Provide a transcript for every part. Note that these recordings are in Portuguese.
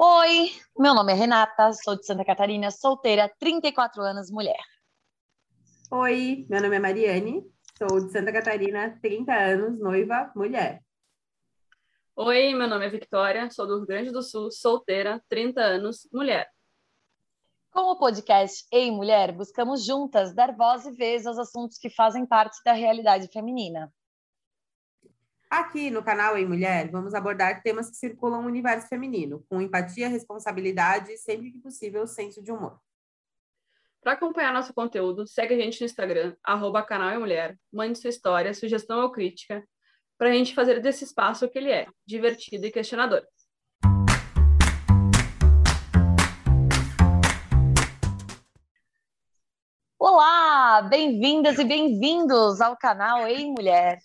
Oi, meu nome é Renata, sou de Santa Catarina, solteira, 34 anos, mulher. Oi, meu nome é Mariane, sou de Santa Catarina, 30 anos, noiva, mulher. Oi, meu nome é Victoria, sou do Rio Grande do Sul, solteira, 30 anos, mulher. Com o podcast Ei Mulher, buscamos juntas dar voz e vez aos assuntos que fazem parte da realidade feminina. Aqui no canal Ei Mulher, vamos abordar temas que circulam no universo feminino, com empatia, responsabilidade e, sempre que possível, senso de humor. Para acompanhar nosso conteúdo, segue a gente no Instagram, arroba canal Ei Mulher, mande sua história, sugestão ou crítica, para a gente fazer desse espaço o que ele é, divertido e questionador. Olá, bem-vindas e bem-vindos ao canal Ei Mulher.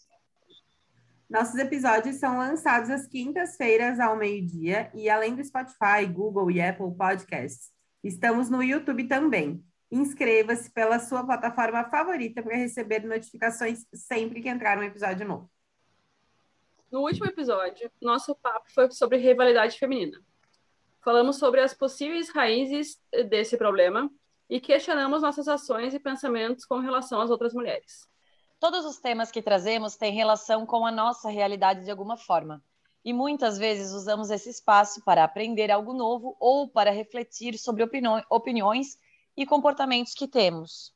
Nossos episódios são lançados às quintas-feiras ao meio-dia e além do Spotify, Google e Apple Podcasts, estamos no YouTube também. Inscreva-se pela sua plataforma favorita para receber notificações sempre que entrar um episódio novo. No último episódio, nosso papo foi sobre rivalidade feminina. Falamos sobre as possíveis raízes desse problema e questionamos nossas ações e pensamentos com relação às outras mulheres. Todos os temas que trazemos têm relação com a nossa realidade de alguma forma. E muitas vezes usamos esse espaço para aprender algo novo ou para refletir sobre opiniões e comportamentos que temos.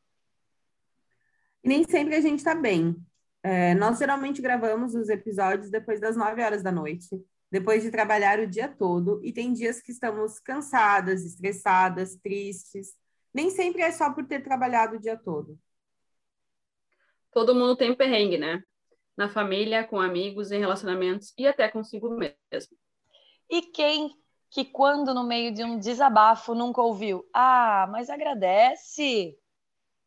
Nem sempre a gente está bem. É, nós geralmente gravamos os episódios depois das 9 horas da noite, depois de trabalhar o dia todo, e tem dias que estamos cansadas, estressadas, tristes. Nem sempre é só por ter trabalhado o dia todo todo mundo tem perrengue, né? Na família, com amigos, em relacionamentos e até consigo mesmo. E quem que quando no meio de um desabafo nunca ouviu? Ah, mas agradece.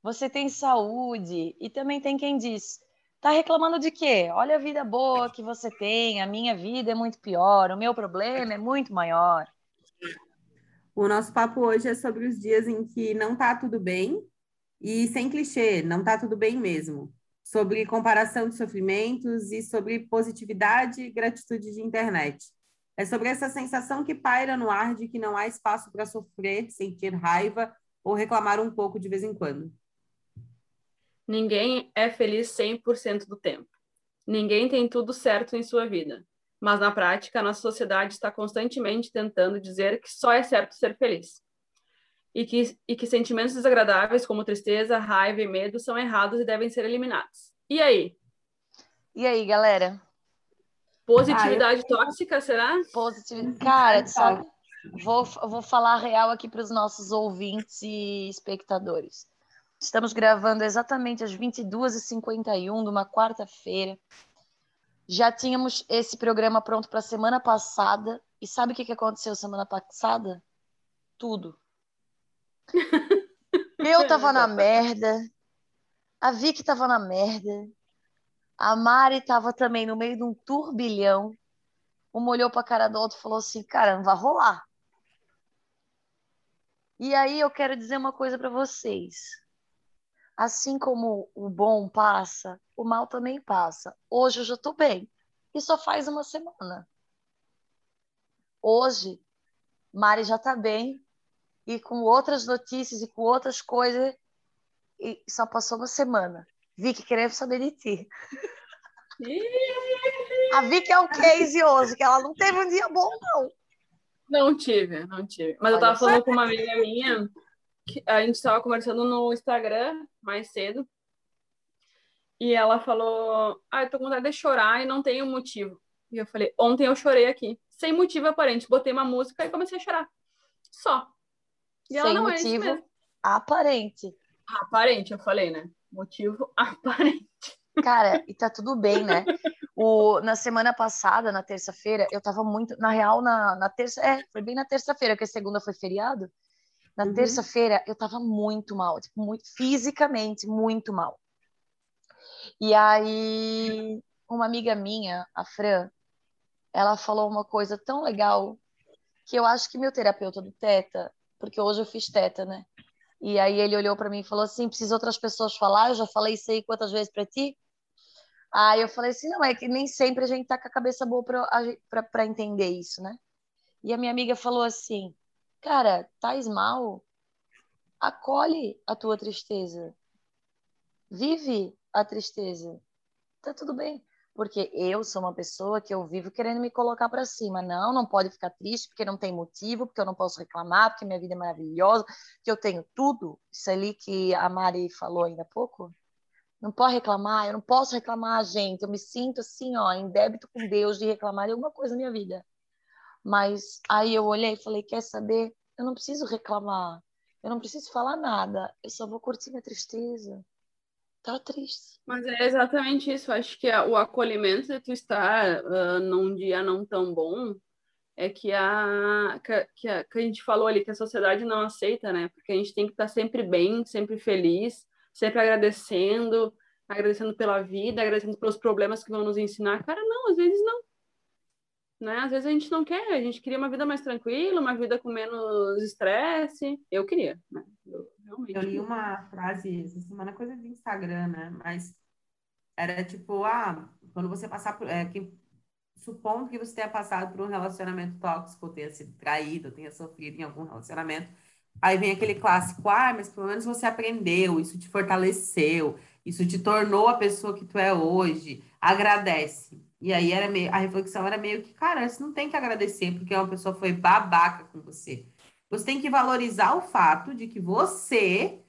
Você tem saúde. E também tem quem diz: tá reclamando de quê? Olha a vida boa que você tem, a minha vida é muito pior, o meu problema é muito maior. O nosso papo hoje é sobre os dias em que não tá tudo bem e sem clichê, não tá tudo bem mesmo sobre comparação de sofrimentos e sobre positividade e gratitude de internet. É sobre essa sensação que paira no ar de que não há espaço para sofrer, sentir raiva ou reclamar um pouco de vez em quando. Ninguém é feliz 100% do tempo. Ninguém tem tudo certo em sua vida. Mas na prática, a nossa sociedade está constantemente tentando dizer que só é certo ser feliz e que, e que sentimentos desagradáveis como tristeza, raiva e medo são errados e devem ser eliminados. E aí? E aí, galera? Positividade ah, eu... tóxica, será? Positividade. Cara, sabe? Vou, vou falar real aqui para os nossos ouvintes e espectadores. Estamos gravando exatamente às 22h51 de uma quarta-feira. Já tínhamos esse programa pronto para a semana passada. E sabe o que aconteceu semana passada? Tudo. Eu tava na merda. A Vicky tava na merda. A Mari tava também no meio de um turbilhão. Uma olhou pra cara do outro e falou assim: Cara, não vai rolar. E aí eu quero dizer uma coisa para vocês. Assim como o bom passa, o mal também passa. Hoje eu já tô bem. E só faz uma semana. Hoje, Mari já tá bem, e com outras notícias e com outras coisas. E só passou uma semana. Vicky, queremos saber de ti. A Vicky é um case hoje, que ela não teve um dia bom, não. Não tive, não tive. Mas Olha, eu tava falando com uma amiga minha, que a gente estava conversando no Instagram mais cedo, e ela falou: Ah, eu tô com vontade de chorar e não tenho motivo. E eu falei: Ontem eu chorei aqui, sem motivo aparente. Botei uma música e comecei a chorar. Só. E Sem é motivo é aparente. Aparente, eu falei, né? Motivo aparente. Cara, e tá tudo bem, né? O, na semana passada, na terça-feira, eu tava muito. Na real, na, na terça. É, foi bem na terça-feira, que a segunda foi feriado. Na uhum. terça-feira, eu tava muito mal, tipo, muito, fisicamente, muito mal. E aí, uma amiga minha, a Fran, ela falou uma coisa tão legal que eu acho que meu terapeuta do Teta, porque hoje eu fiz teta, né? E aí ele olhou para mim e falou assim: precisa outras pessoas falar? Eu já falei isso aí quantas vezes para ti? Aí eu falei assim: não, é que nem sempre a gente tá com a cabeça boa para entender isso, né? E a minha amiga falou assim: Cara, tais mal? Acolhe a tua tristeza. Vive a tristeza. Tá tudo bem. Porque eu sou uma pessoa que eu vivo querendo me colocar para cima. Não, não pode ficar triste porque não tem motivo, porque eu não posso reclamar, porque minha vida é maravilhosa, que eu tenho tudo. Isso ali que a Mari falou ainda há pouco. Não pode reclamar, eu não posso reclamar, gente. Eu me sinto assim, ó, em débito com Deus de reclamar de alguma coisa na minha vida. Mas aí eu olhei e falei: quer saber? Eu não preciso reclamar. Eu não preciso falar nada. Eu só vou curtir minha tristeza. Tá triste. Mas é exatamente isso. Acho que o acolhimento de tu estar uh, num dia não tão bom é que a, que a, que a gente falou ali que a sociedade não aceita, né? Porque a gente tem que estar sempre bem, sempre feliz, sempre agradecendo, agradecendo pela vida, agradecendo pelos problemas que vão nos ensinar. Cara, não, às vezes não né? Às vezes a gente não quer, a gente queria uma vida mais tranquila, uma vida com menos estresse. Eu queria, né? Eu, realmente. Eu li uma frase essa semana, coisa de Instagram, né? Mas era tipo, ah, quando você passar por. É, que, supondo que você tenha passado por um relacionamento tóxico, tenha sido traído, tenha sofrido em algum relacionamento. Aí vem aquele clássico, ah, mas pelo menos você aprendeu, isso te fortaleceu, isso te tornou a pessoa que tu é hoje. Agradece. E aí era meio, a reflexão era meio que, cara, você não tem que agradecer porque uma pessoa foi babaca com você. Você tem que valorizar o fato de que você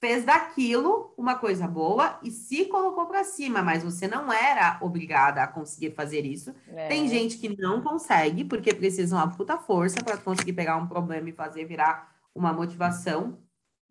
fez daquilo uma coisa boa e se colocou para cima, mas você não era obrigada a conseguir fazer isso. É. Tem gente que não consegue porque precisa uma puta força para conseguir pegar um problema e fazer virar uma motivação.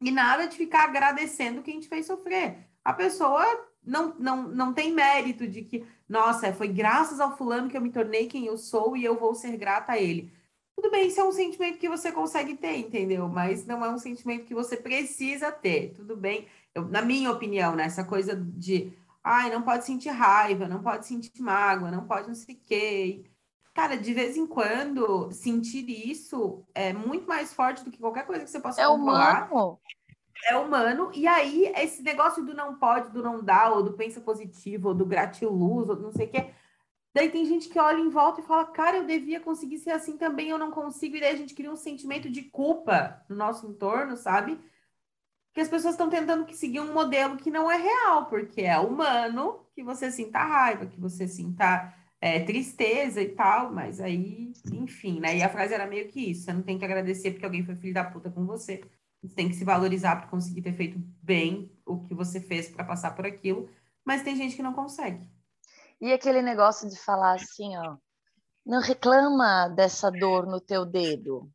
E nada de ficar agradecendo quem te fez sofrer. A pessoa não, não, não tem mérito de que, nossa, foi graças ao fulano que eu me tornei quem eu sou e eu vou ser grata a ele. Tudo bem, isso é um sentimento que você consegue ter, entendeu? Mas não é um sentimento que você precisa ter. Tudo bem, eu, na minha opinião, né? Essa coisa de, ai, não pode sentir raiva, não pode sentir mágoa, não pode não sei o quê. Cara, de vez em quando, sentir isso é muito mais forte do que qualquer coisa que você possa é controlar. Humano é humano, e aí esse negócio do não pode, do não dá, ou do pensa positivo, ou do gratiluz, ou não sei o quê. Daí tem gente que olha em volta e fala, cara, eu devia conseguir ser assim também, eu não consigo, e daí a gente cria um sentimento de culpa no nosso entorno, sabe? Que as pessoas estão tentando que seguir um modelo que não é real, porque é humano que você sinta raiva, que você sinta é, tristeza e tal, mas aí, enfim, né? E a frase era meio que isso: você não tem que agradecer porque alguém foi filho da puta com você. Você tem que se valorizar por conseguir ter feito bem o que você fez para passar por aquilo, mas tem gente que não consegue. E aquele negócio de falar assim, ó, não reclama dessa dor no teu dedo.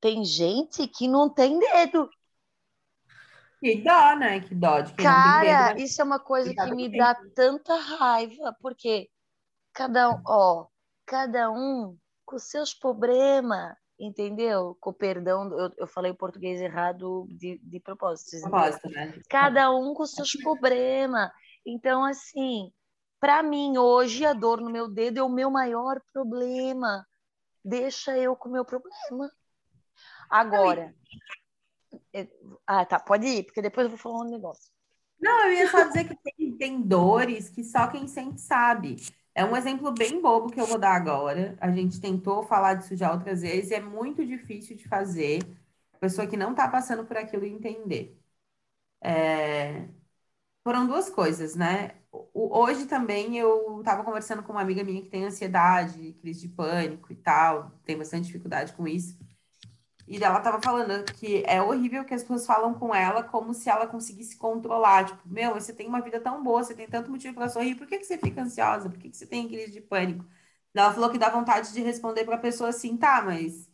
Tem gente que não tem dedo. Que dó, né? Que dó de quem Cara, dedo, isso é uma coisa que me dá tanta raiva, porque cada um, ó, cada um com seus problemas, entendeu? Com perdão, eu, eu falei o português errado de, de propósito. Propósito, né? Cada um com seus problemas. Então, assim, para mim, hoje, a dor no meu dedo é o meu maior problema. Deixa eu com o meu problema. Agora. É, ah, tá, pode ir, porque depois eu vou falar um negócio. Não, eu ia só dizer que tem, tem dores que só quem sente sabe. É um exemplo bem bobo que eu vou dar agora. A gente tentou falar disso já outras vezes e é muito difícil de fazer. A pessoa que não está passando por aquilo entender. É... Foram duas coisas, né? Hoje também eu estava conversando com uma amiga minha que tem ansiedade, crise de pânico e tal, tem bastante dificuldade com isso. E ela tava falando que é horrível que as pessoas falam com ela como se ela conseguisse controlar. Tipo, meu, você tem uma vida tão boa, você tem tanto motivo para sorrir, por que, que você fica ansiosa? Por que, que você tem crise de pânico? Ela falou que dá vontade de responder para a pessoa assim, tá, mas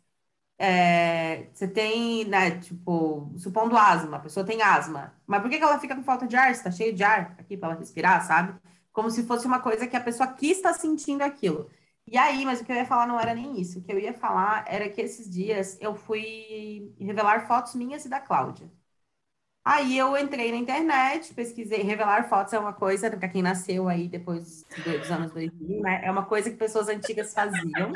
é, você tem, né, tipo, supondo asma, a pessoa tem asma, mas por que, que ela fica com falta de ar? Você tá cheio de ar aqui para ela respirar, sabe? Como se fosse uma coisa que a pessoa quis estar sentindo aquilo. E aí, mas o que eu ia falar não era nem isso. O que eu ia falar era que esses dias eu fui revelar fotos minhas e da Cláudia. Aí eu entrei na internet, pesquisei. Revelar fotos é uma coisa, para quem nasceu aí depois dos anos 2000, né? É uma coisa que pessoas antigas faziam.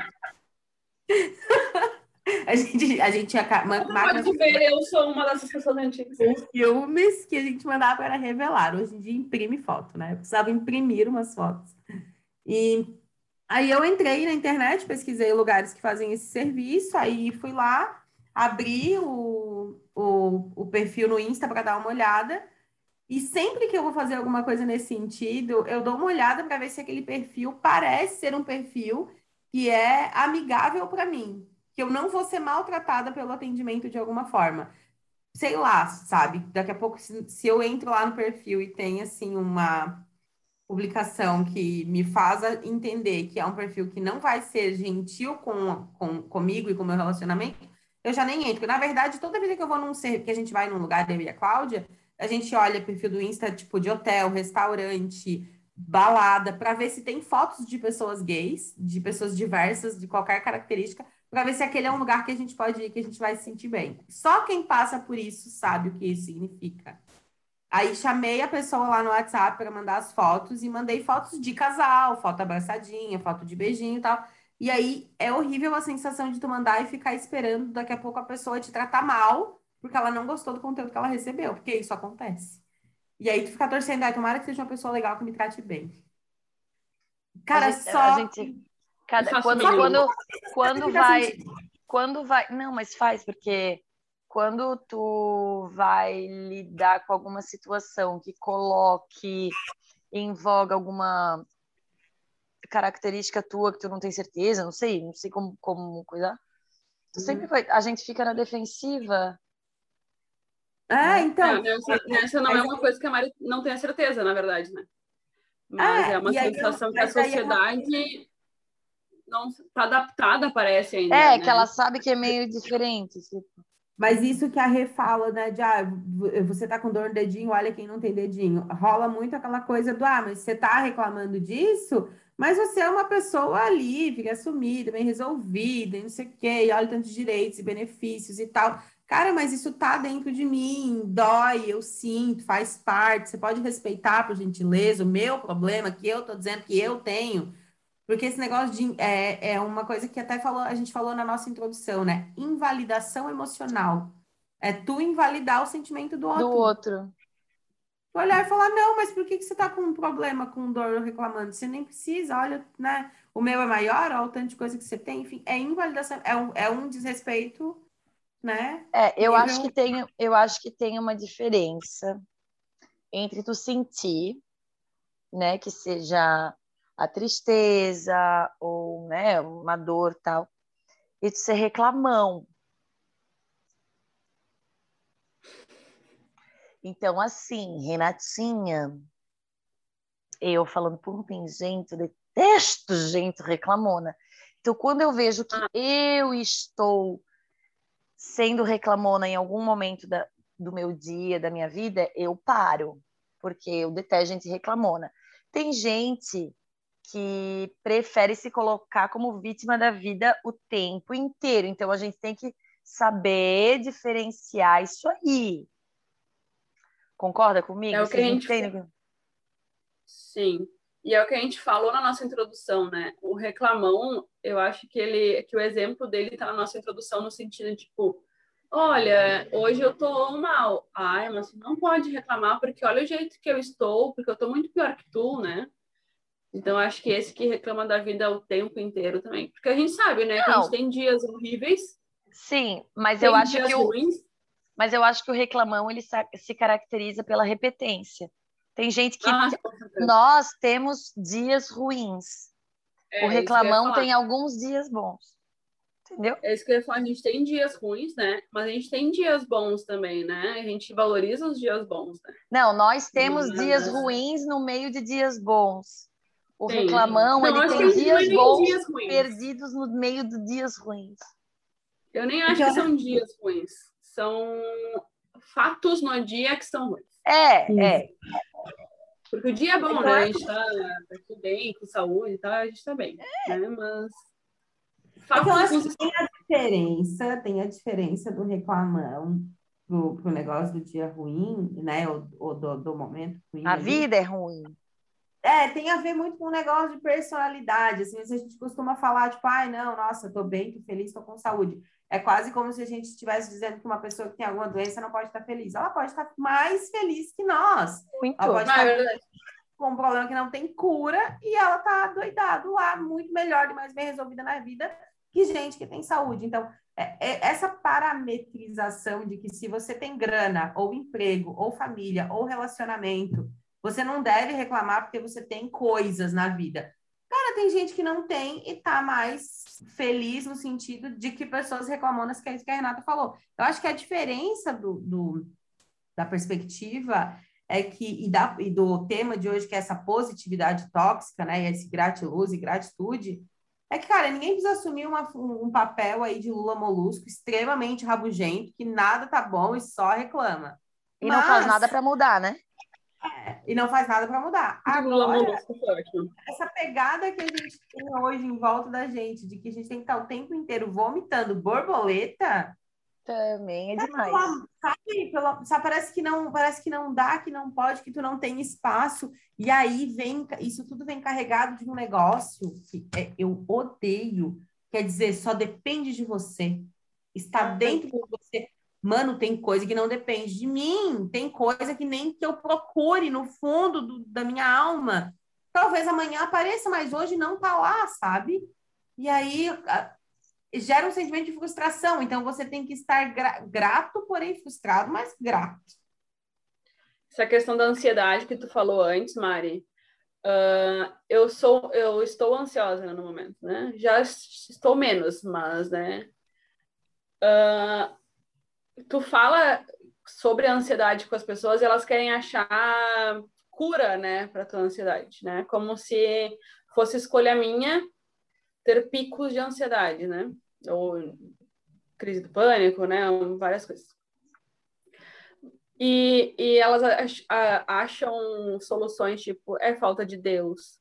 a gente, a gente tinha. Pode ver, eu sou uma dessas pessoas antigas. Os filmes que a gente mandava era revelar. Hoje em dia imprime foto, né? Eu precisava imprimir umas fotos. E Aí eu entrei na internet, pesquisei lugares que fazem esse serviço, aí fui lá, abri o, o, o perfil no Insta para dar uma olhada. E sempre que eu vou fazer alguma coisa nesse sentido, eu dou uma olhada para ver se aquele perfil parece ser um perfil que é amigável para mim, que eu não vou ser maltratada pelo atendimento de alguma forma. Sei lá, sabe? Daqui a pouco, se, se eu entro lá no perfil e tem assim uma publicação que me faz entender que é um perfil que não vai ser gentil com, com comigo e com o meu relacionamento, eu já nem entro. Na verdade, toda vez que eu vou num que a gente vai num lugar, eu e a Cláudia, a gente olha perfil do Insta, tipo, de hotel, restaurante, balada, para ver se tem fotos de pessoas gays, de pessoas diversas, de qualquer característica, para ver se aquele é um lugar que a gente pode ir, que a gente vai se sentir bem. Só quem passa por isso sabe o que isso significa. Aí chamei a pessoa lá no WhatsApp para mandar as fotos e mandei fotos de casal, foto abraçadinha, foto de beijinho e tal. E aí é horrível a sensação de tu mandar e ficar esperando daqui a pouco a pessoa te tratar mal porque ela não gostou do conteúdo que ela recebeu, porque isso acontece. E aí tu fica torcendo, ai, tomara que seja uma pessoa legal que me trate bem. Cara, a gente, só. A gente, cada, quando, quando, quando vai. Quando vai. Não, mas faz, porque quando tu vai lidar com alguma situação que coloque em voga alguma característica tua que tu não tem certeza, não sei, não sei como, como cuidar. Tu sempre uhum. vai, a gente fica na defensiva é, então. É, essa, não é uma coisa que a Mari não tem a certeza, na verdade, né? Mas é, é uma sensação eu, que a sociedade não está adaptada, parece ainda. É, né? que ela sabe que é meio diferente. Tipo. Mas isso que a Rê fala, né? De ah, você tá com dor no dedinho, olha quem não tem dedinho. Rola muito aquela coisa do ah, mas você tá reclamando disso, mas você é uma pessoa livre, assumida, bem resolvida, e não sei o quê, e olha tantos direitos e benefícios e tal. Cara, mas isso tá dentro de mim, dói, eu sinto, faz parte. Você pode respeitar, por gentileza, o meu problema que eu tô dizendo que eu tenho. Porque esse negócio de é, é uma coisa que até falou, a gente falou na nossa introdução, né? Invalidação emocional. É tu invalidar o sentimento do outro. Do outro. Tu olhar e falar, não, mas por que, que você tá com um problema, com dor reclamando? Você nem precisa, olha, né? O meu é maior, olha o tanto de coisa que você tem, enfim, é invalidação, é um, é um desrespeito né? É, eu acho que tem, eu acho que tem uma diferença entre tu sentir, né, que seja a tristeza ou, né, uma dor tal, e tu ser reclamão. Então, assim, Renatinha, eu falando por mim, gente, eu detesto gente reclamona. Então, quando eu vejo que eu estou sendo reclamona em algum momento da, do meu dia, da minha vida, eu paro, porque eu detesto gente reclamona. Tem gente que prefere se colocar como vítima da vida o tempo inteiro, então a gente tem que saber diferenciar isso aí. Concorda comigo? É o que a gente tem. Sim. E é o que a gente falou na nossa introdução, né? O reclamão, eu acho que ele, que o exemplo dele está na nossa introdução no sentido de, tipo, olha, hoje eu tô mal. Ai, mas não pode reclamar porque olha o jeito que eu estou, porque eu tô muito pior que tu, né? Então acho que esse que reclama da vida o tempo inteiro também, porque a gente sabe, né, não. que a gente tem dias horríveis. Sim, mas eu acho que o ruins. mas eu acho que o reclamão ele se caracteriza pela repetência. Tem gente que. Ah, nós temos dias ruins. É, o reclamão tem alguns dias bons. Entendeu? É isso que eu ia falar. A gente tem dias ruins, né? Mas a gente tem dias bons também, né? A gente valoriza os dias bons, né? Não, nós temos Mas... dias ruins no meio de dias bons. O Sim. reclamão, Não, ele tem dias bons dias perdidos no meio de dias ruins. Eu nem acho que são dias ruins. São fatos no dia que são ruins. É, Sim. é. Porque o dia é bom, né? A gente tá, tá tudo bem, com saúde e tal, a gente tá bem. É. Né? Mas. É eu acho que tem a diferença, tem a diferença do reclamão pro, pro negócio do dia ruim, né? Ou, ou do, do momento ruim. A ali. vida é ruim. É, tem a ver muito com o negócio de personalidade. Assim, a gente costuma falar, tipo, ai, não, nossa, tô bem, tô feliz, tô com saúde. É quase como se a gente estivesse dizendo que uma pessoa que tem alguma doença não pode estar feliz. Ela pode estar mais feliz que nós. Muito. Ela pode estar é com um problema que não tem cura e ela tá doidado lá, muito melhor e mais bem resolvida na vida que gente que tem saúde. Então, é, é essa parametrização de que se você tem grana, ou emprego, ou família, ou relacionamento, você não deve reclamar porque você tem coisas na vida. Cara, tem gente que não tem e tá mais feliz no sentido de que pessoas reclamonas, que é isso que a Renata falou. Eu acho que a diferença do, do da perspectiva é que, e, da, e do tema de hoje, que é essa positividade tóxica, né, e esse gratiluz e gratitude, é que, cara, ninguém precisa assumir uma, um, um papel aí de Lula Molusco extremamente rabugento, que nada tá bom e só reclama. E Mas... não faz nada para mudar, né? É, e não faz nada para mudar. Agora, essa pegada que a gente tem hoje em volta da gente, de que a gente tem que estar o tempo inteiro vomitando borboleta, também é demais. Sabe, pela, sabe, parece que não, parece que não dá, que não pode, que tu não tem espaço. E aí vem, isso tudo vem carregado de um negócio que é, eu odeio. Quer dizer, só depende de você. Está dentro de você. Mano, tem coisa que não depende de mim. Tem coisa que nem que eu procure no fundo do, da minha alma. Talvez amanhã apareça, mas hoje não tá lá, sabe? E aí gera um sentimento de frustração. Então, você tem que estar gra grato, porém frustrado, mas grato. Essa questão da ansiedade que tu falou antes, Mari, uh, eu sou, eu estou ansiosa no momento, né? Já estou menos, mas, né? Uh, tu fala sobre a ansiedade com as pessoas, elas querem achar cura, né, para tua ansiedade, né? Como se fosse escolha minha ter picos de ansiedade, né? Ou crise do pânico, né? Várias coisas. E, e elas acham soluções tipo é falta de Deus,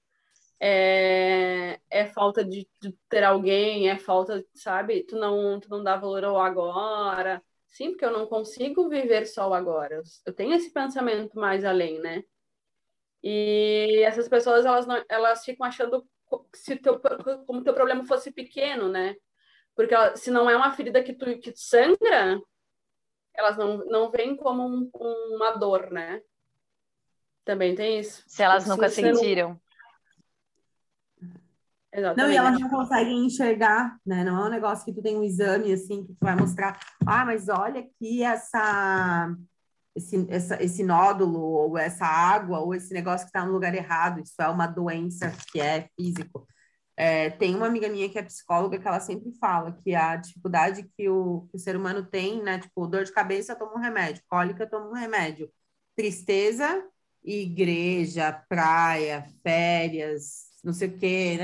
é, é falta de, de, ter alguém, é falta, sabe? Tu não, tu não dá valor ao agora. Sim, porque eu não consigo viver só o agora. Eu tenho esse pensamento mais além, né? E essas pessoas, elas, não, elas ficam achando se teu, como teu problema fosse pequeno, né? Porque se não é uma ferida que tu que sangra, elas não, não veem como um, uma dor, né? Também tem isso. Se elas nunca se sentiram. Exatamente. Não, e elas não conseguem enxergar, né? Não é um negócio que tu tem um exame assim que tu vai mostrar, ah, mas olha aqui essa esse, essa, esse nódulo, ou essa água, ou esse negócio que está no lugar errado, isso é uma doença que é físico. É, tem uma amiga minha que é psicóloga que ela sempre fala que a dificuldade que o, que o ser humano tem, né? Tipo, dor de cabeça, toma um remédio, cólica, toma um remédio, tristeza, igreja, praia, férias, não sei o quê,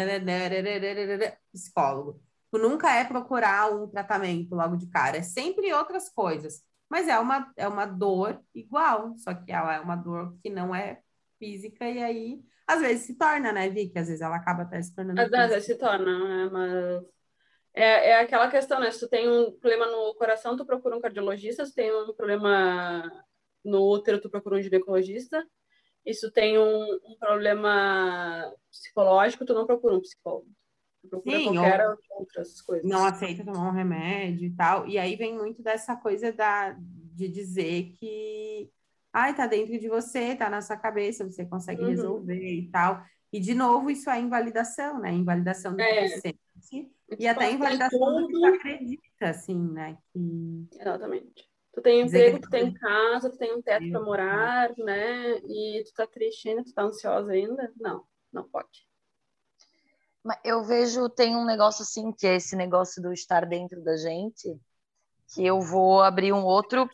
psicólogo. Tu nunca é procurar um tratamento logo de cara, é sempre outras coisas. Mas é uma, é uma dor igual, só que ela é uma dor que não é física, e aí às vezes se torna, né, Vicky? Às vezes ela acaba até se tornando. Às vezes se torna, né? Mas é, é aquela questão, né? Se tu tem um problema no coração, tu procura um cardiologista, se tem um problema no útero, tu procura um ginecologista. Tu tem um, um problema psicológico, tu não procura um psicólogo. Tu procura Sim, qualquer ou... outras coisas. Não aceita tomar um remédio e tal. E aí vem muito dessa coisa da, de dizer que ai, tá dentro de você, tá na sua cabeça, você consegue uhum. resolver e tal. E, de novo, isso é invalidação, né? Invalidação do é. que você sente e até invalidação tudo... do que acredita, assim, né? Que... Exatamente. Tu tem emprego, tu tem casa, tu tem um teto para morar, né? E tu tá triste ainda, tu tá ansiosa ainda? Não, não pode. Mas eu vejo, tem um negócio assim, que é esse negócio do estar dentro da gente, que eu vou abrir um outro,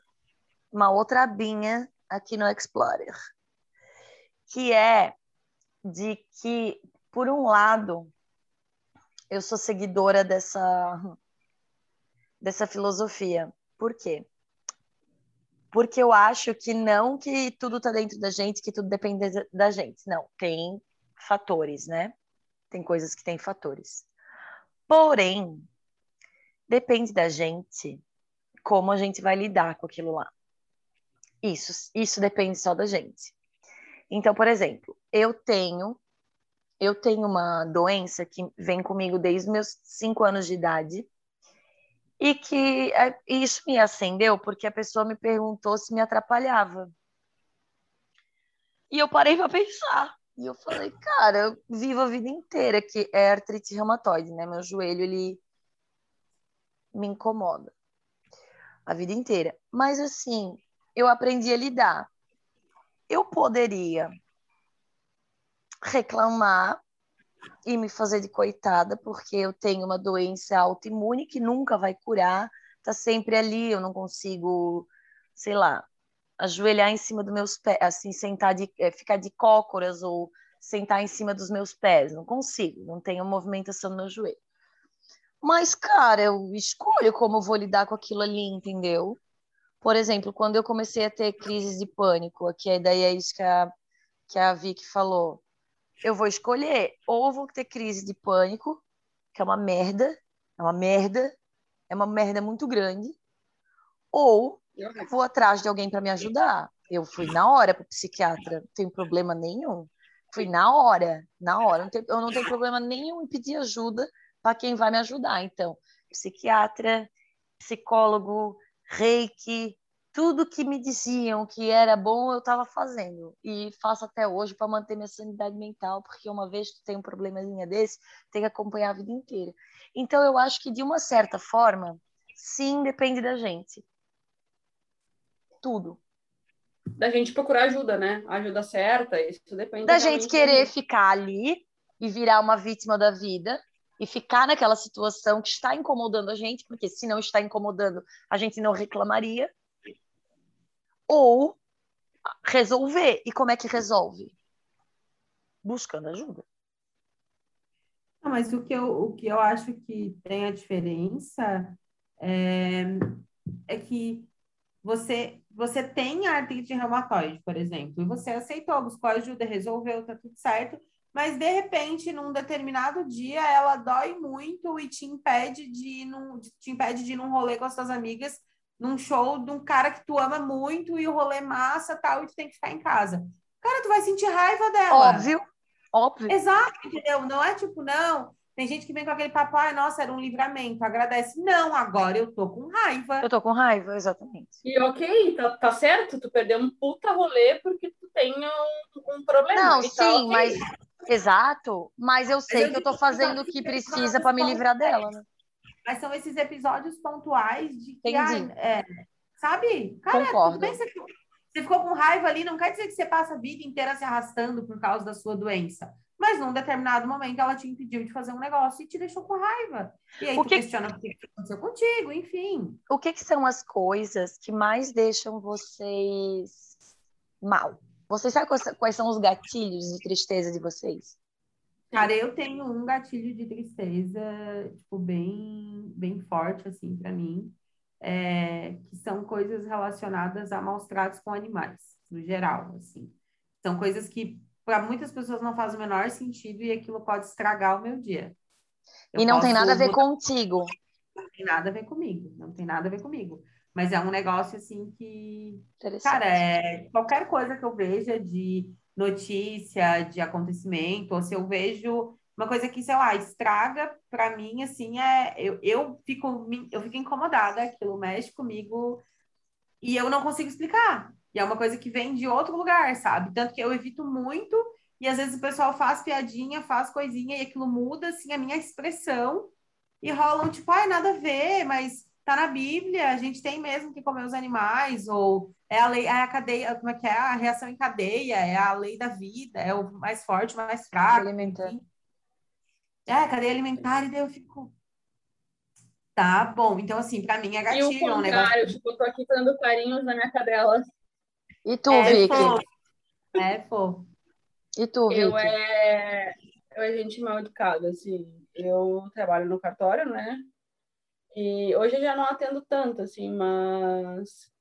uma outra abinha aqui no Explorer, que é de que, por um lado, eu sou seguidora dessa, dessa filosofia. Por quê? Porque eu acho que não que tudo está dentro da gente, que tudo depende da gente. Não, tem fatores, né? Tem coisas que têm fatores. Porém, depende da gente como a gente vai lidar com aquilo lá. Isso, isso depende só da gente. Então, por exemplo, eu tenho eu tenho uma doença que vem comigo desde meus cinco anos de idade e que é, isso me acendeu porque a pessoa me perguntou se me atrapalhava. E eu parei para pensar. E eu falei, cara, eu vivo a vida inteira que é artrite reumatoide, né? Meu joelho, ele me incomoda a vida inteira. Mas assim, eu aprendi a lidar. Eu poderia reclamar e me fazer de coitada, porque eu tenho uma doença autoimune que nunca vai curar, tá sempre ali, eu não consigo, sei lá, ajoelhar em cima dos meus pés, assim, sentar de, é, ficar de cócoras ou sentar em cima dos meus pés, não consigo, não tenho movimentação no meu joelho. Mas, cara, eu escolho como vou lidar com aquilo ali, entendeu? Por exemplo, quando eu comecei a ter crises de pânico, que daí é isso que a, que a Vicky falou, eu vou escolher ou vou ter crise de pânico, que é uma merda, é uma merda, é uma merda muito grande, ou vou atrás de alguém para me ajudar. Eu fui na hora para o psiquiatra, não tem problema nenhum. Fui na hora, na hora. Não tem, eu não tenho problema nenhum em pedir ajuda para quem vai me ajudar. Então, psiquiatra, psicólogo, reiki, tudo que me diziam que era bom eu estava fazendo e faço até hoje para manter minha sanidade mental, porque uma vez que tem um problemazinha desse, tem que acompanhar a vida inteira. Então eu acho que de uma certa forma, sim, depende da gente. Tudo. Da gente procurar ajuda, né? A ajuda certa, isso depende da gente querer ficar ali e virar uma vítima da vida e ficar naquela situação que está incomodando a gente, porque se não está incomodando, a gente não reclamaria ou resolver. E como é que resolve? Buscando ajuda. Não, mas o que, eu, o que eu acho que tem a diferença é, é que você, você tem a artrite reumatoide, por exemplo, e você aceitou, buscou ajuda, resolveu, tá tudo certo, mas de repente, num determinado dia, ela dói muito e te impede de ir num, te impede de ir num rolê com as suas amigas num show de um cara que tu ama muito e o rolê massa tal, e tu tem que ficar em casa. Cara, tu vai sentir raiva dela. Óbvio, óbvio. Exato, entendeu? Não é tipo, não. Tem gente que vem com aquele papo, ai, nossa, era um livramento, agradece. Não, agora eu tô com raiva. Eu tô com raiva, exatamente. E ok, tá, tá certo, tu perdeu um puta rolê porque tu tem um, um problema. Não, sim, tá okay. mas. Exato, mas eu sei mas eu que eu tô fazendo o que precisa para me livrar dela, né? Mas são esses episódios pontuais de que, ai, é, sabe? Cara, Concordo. Bem, você, você ficou com raiva ali, não quer dizer que você passa a vida inteira se arrastando por causa da sua doença. Mas num determinado momento ela te impediu de fazer um negócio e te deixou com raiva. E aí o que... tu questiona o que aconteceu contigo, enfim. O que, que são as coisas que mais deixam vocês mal? Vocês sabem quais são os gatilhos de tristeza de vocês? Cara, eu tenho um gatilho de tristeza, tipo, bem, bem forte, assim, para mim, é, que são coisas relacionadas a maus tratos com animais, no geral, assim. São coisas que, para muitas pessoas, não faz o menor sentido e aquilo pode estragar o meu dia. Eu e não tem nada a ver contigo. Não tem nada a ver comigo, não tem nada a ver comigo. Mas é um negócio, assim, que... Cara, é, qualquer coisa que eu veja de notícia de acontecimento, ou se eu vejo uma coisa que, sei lá, estraga para mim, assim, é eu, eu fico eu fico incomodada, aquilo mexe comigo e eu não consigo explicar. E é uma coisa que vem de outro lugar, sabe? Tanto que eu evito muito e às vezes o pessoal faz piadinha, faz coisinha e aquilo muda assim a minha expressão e rolam tipo, ai, nada a ver, mas tá na Bíblia, a gente tem mesmo que comer os animais, ou é a lei, é a cadeia, como é que é? A reação em cadeia, é a lei da vida, é o mais forte, o mais fraco. Alimentar. É, a cadeia alimentar, e daí eu fico. Tá bom, então assim, pra mim é gatilho. E o contrário, um negócio... tipo, eu tô aqui dando carinhos na minha cadela. E tu, é, Vicky? Fofo. É, fofo. E tu, Vicky? Eu é... eu é gente mal educada, assim. Eu trabalho no cartório, né? E hoje eu já não atendo tanto, assim, mas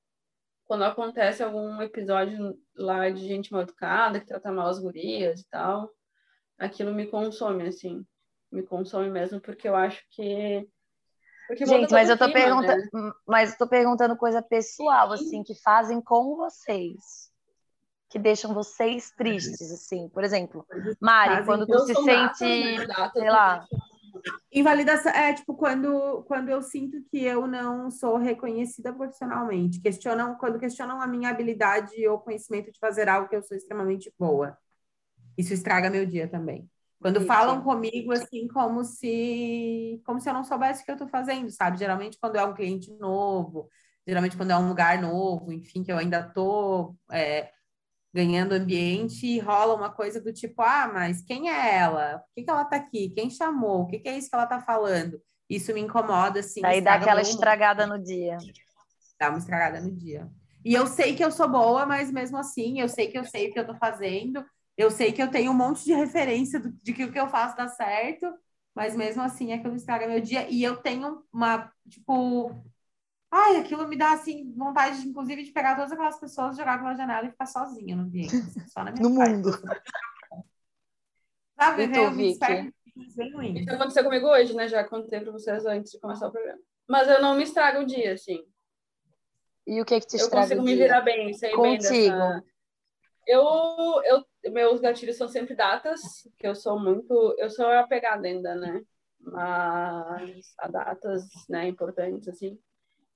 quando acontece algum episódio lá de gente mal educada, que trata mal as gurias e tal, aquilo me consome, assim. Me consome mesmo, porque eu acho que. Porque gente, mas eu tô perguntando, né? mas eu tô perguntando coisa pessoal, assim, que fazem com vocês. Que deixam vocês tristes, assim. Por exemplo, Mari, quando tu se sente, né? sei lá, Invalidação é tipo quando, quando eu sinto que eu não sou reconhecida profissionalmente. Questionam, quando questionam a minha habilidade ou conhecimento de fazer algo que eu sou extremamente boa. Isso estraga meu dia também. Quando Isso. falam comigo assim, como se como se eu não soubesse o que eu estou fazendo, sabe? Geralmente quando é um cliente novo, geralmente quando é um lugar novo, enfim, que eu ainda estou é, ganhando ambiente e rola uma coisa do tipo, ah, mas quem é ela? Por que, que ela está aqui? Quem chamou? O que, que é isso que ela está falando? Isso me incomoda, assim. Aí dá aquela estragada no dia. Dá uma estragada no dia. E eu sei que eu sou boa, mas mesmo assim, eu sei que eu sei o que eu tô fazendo. Eu sei que eu tenho um monte de referência do, de que o que eu faço dá certo, mas mesmo assim aquilo estraga meu dia. E eu tenho uma, tipo, ai, aquilo me dá, assim, vontade, inclusive, de pegar todas aquelas pessoas, jogar pela janela e ficar sozinha no ambiente, assim, só na minha No parte. mundo. Sabe, então, eu me Isso aconteceu comigo hoje, né? Já contei para vocês antes de começar o programa. Mas eu não me estrago o dia, assim. E o que é que te estraga Eu consigo me virar bem, sei Contigo. bem dessa... Eu, eu, meus gatilhos são sempre datas, que eu sou muito, eu sou apegada ainda, né? Mas a datas, né, importantes, assim.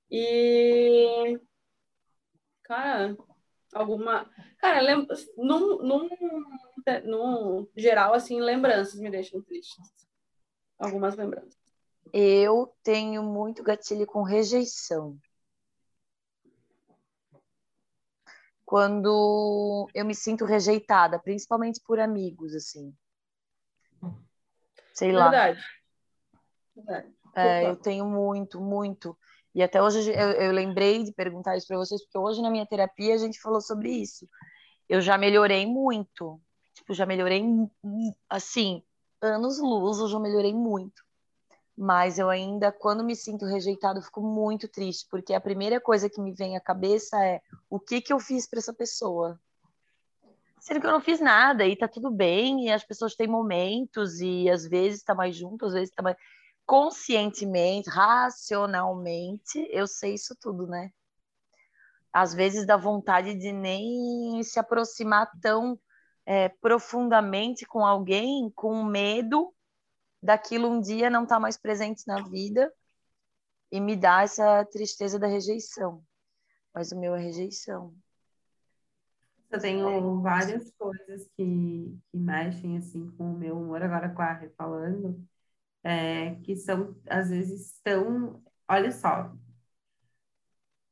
E, cara, alguma, cara, lem... num, num, num geral, assim, lembranças me deixam tristes. Algumas lembranças. Eu tenho muito gatilho com rejeição. quando eu me sinto rejeitada, principalmente por amigos, assim. Sei lá. Verdade. Verdade. É, eu tenho muito, muito. E até hoje eu, eu lembrei de perguntar isso para vocês, porque hoje na minha terapia a gente falou sobre isso. Eu já melhorei muito. Tipo, já melhorei, assim, anos luz, eu já melhorei muito mas eu ainda, quando me sinto rejeitado, fico muito triste, porque a primeira coisa que me vem à cabeça é o que que eu fiz para essa pessoa? Sendo que eu não fiz nada e tá tudo bem, e as pessoas têm momentos, e às vezes tá mais junto, às vezes tá mais. Conscientemente, racionalmente, eu sei isso tudo, né? Às vezes dá vontade de nem se aproximar tão é, profundamente com alguém, com medo daquilo um dia não estar tá mais presente na vida e me dá essa tristeza da rejeição. Mas o meu é rejeição. Eu tenho várias coisas que, que mexem assim com o meu humor, agora com a falando, é, que são, às vezes, tão. Olha só,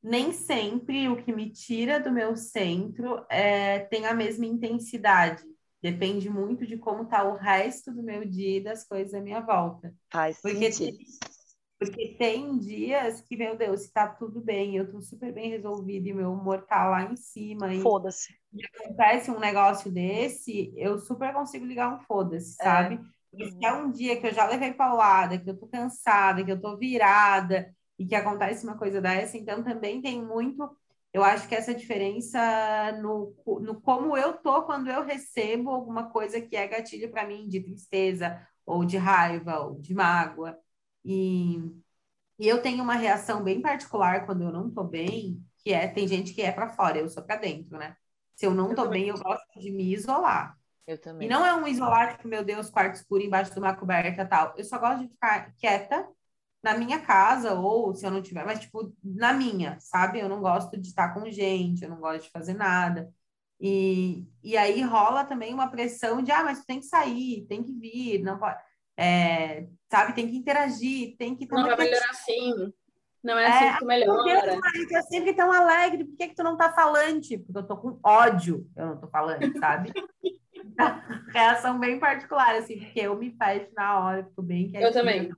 nem sempre o que me tira do meu centro é, tem a mesma intensidade. Depende muito de como está o resto do meu dia e das coisas à minha volta. Faz porque sentido. Tem, porque tem dias que, meu Deus, está tudo bem, eu estou super bem resolvida e meu humor está lá em cima. Foda-se. E acontece um negócio desse, eu super consigo ligar um foda-se, é. sabe? Se é um dia que eu já levei paulada, que eu tô cansada, que eu tô virada, e que acontece uma coisa dessa, então também tem muito eu acho que essa diferença no, no como eu tô quando eu recebo alguma coisa que é gatilho para mim de tristeza ou de raiva ou de mágoa. E, e eu tenho uma reação bem particular quando eu não tô bem que é tem gente que é para fora eu sou para dentro né? Se eu não tô bem eu gosto de me isolar eu também e não é um isolar tipo meu Deus quarto escuro embaixo de uma coberta tal eu só gosto de ficar quieta na minha casa, ou se eu não tiver, mas tipo, na minha, sabe? Eu não gosto de estar com gente, eu não gosto de fazer nada. E, e aí rola também uma pressão de, ah, mas tu tem que sair, tem que vir, não pode, é, sabe? Tem que interagir, tem que... Não vai melhorar assim, não é assim é, que tu melhora. Deus, tu é sempre tão alegre, por que, que tu não tá falante? Porque eu tô com ódio, eu não tô falando, sabe? Reação bem particular, assim, porque eu me fecho na hora, fico bem quietinha. Eu também.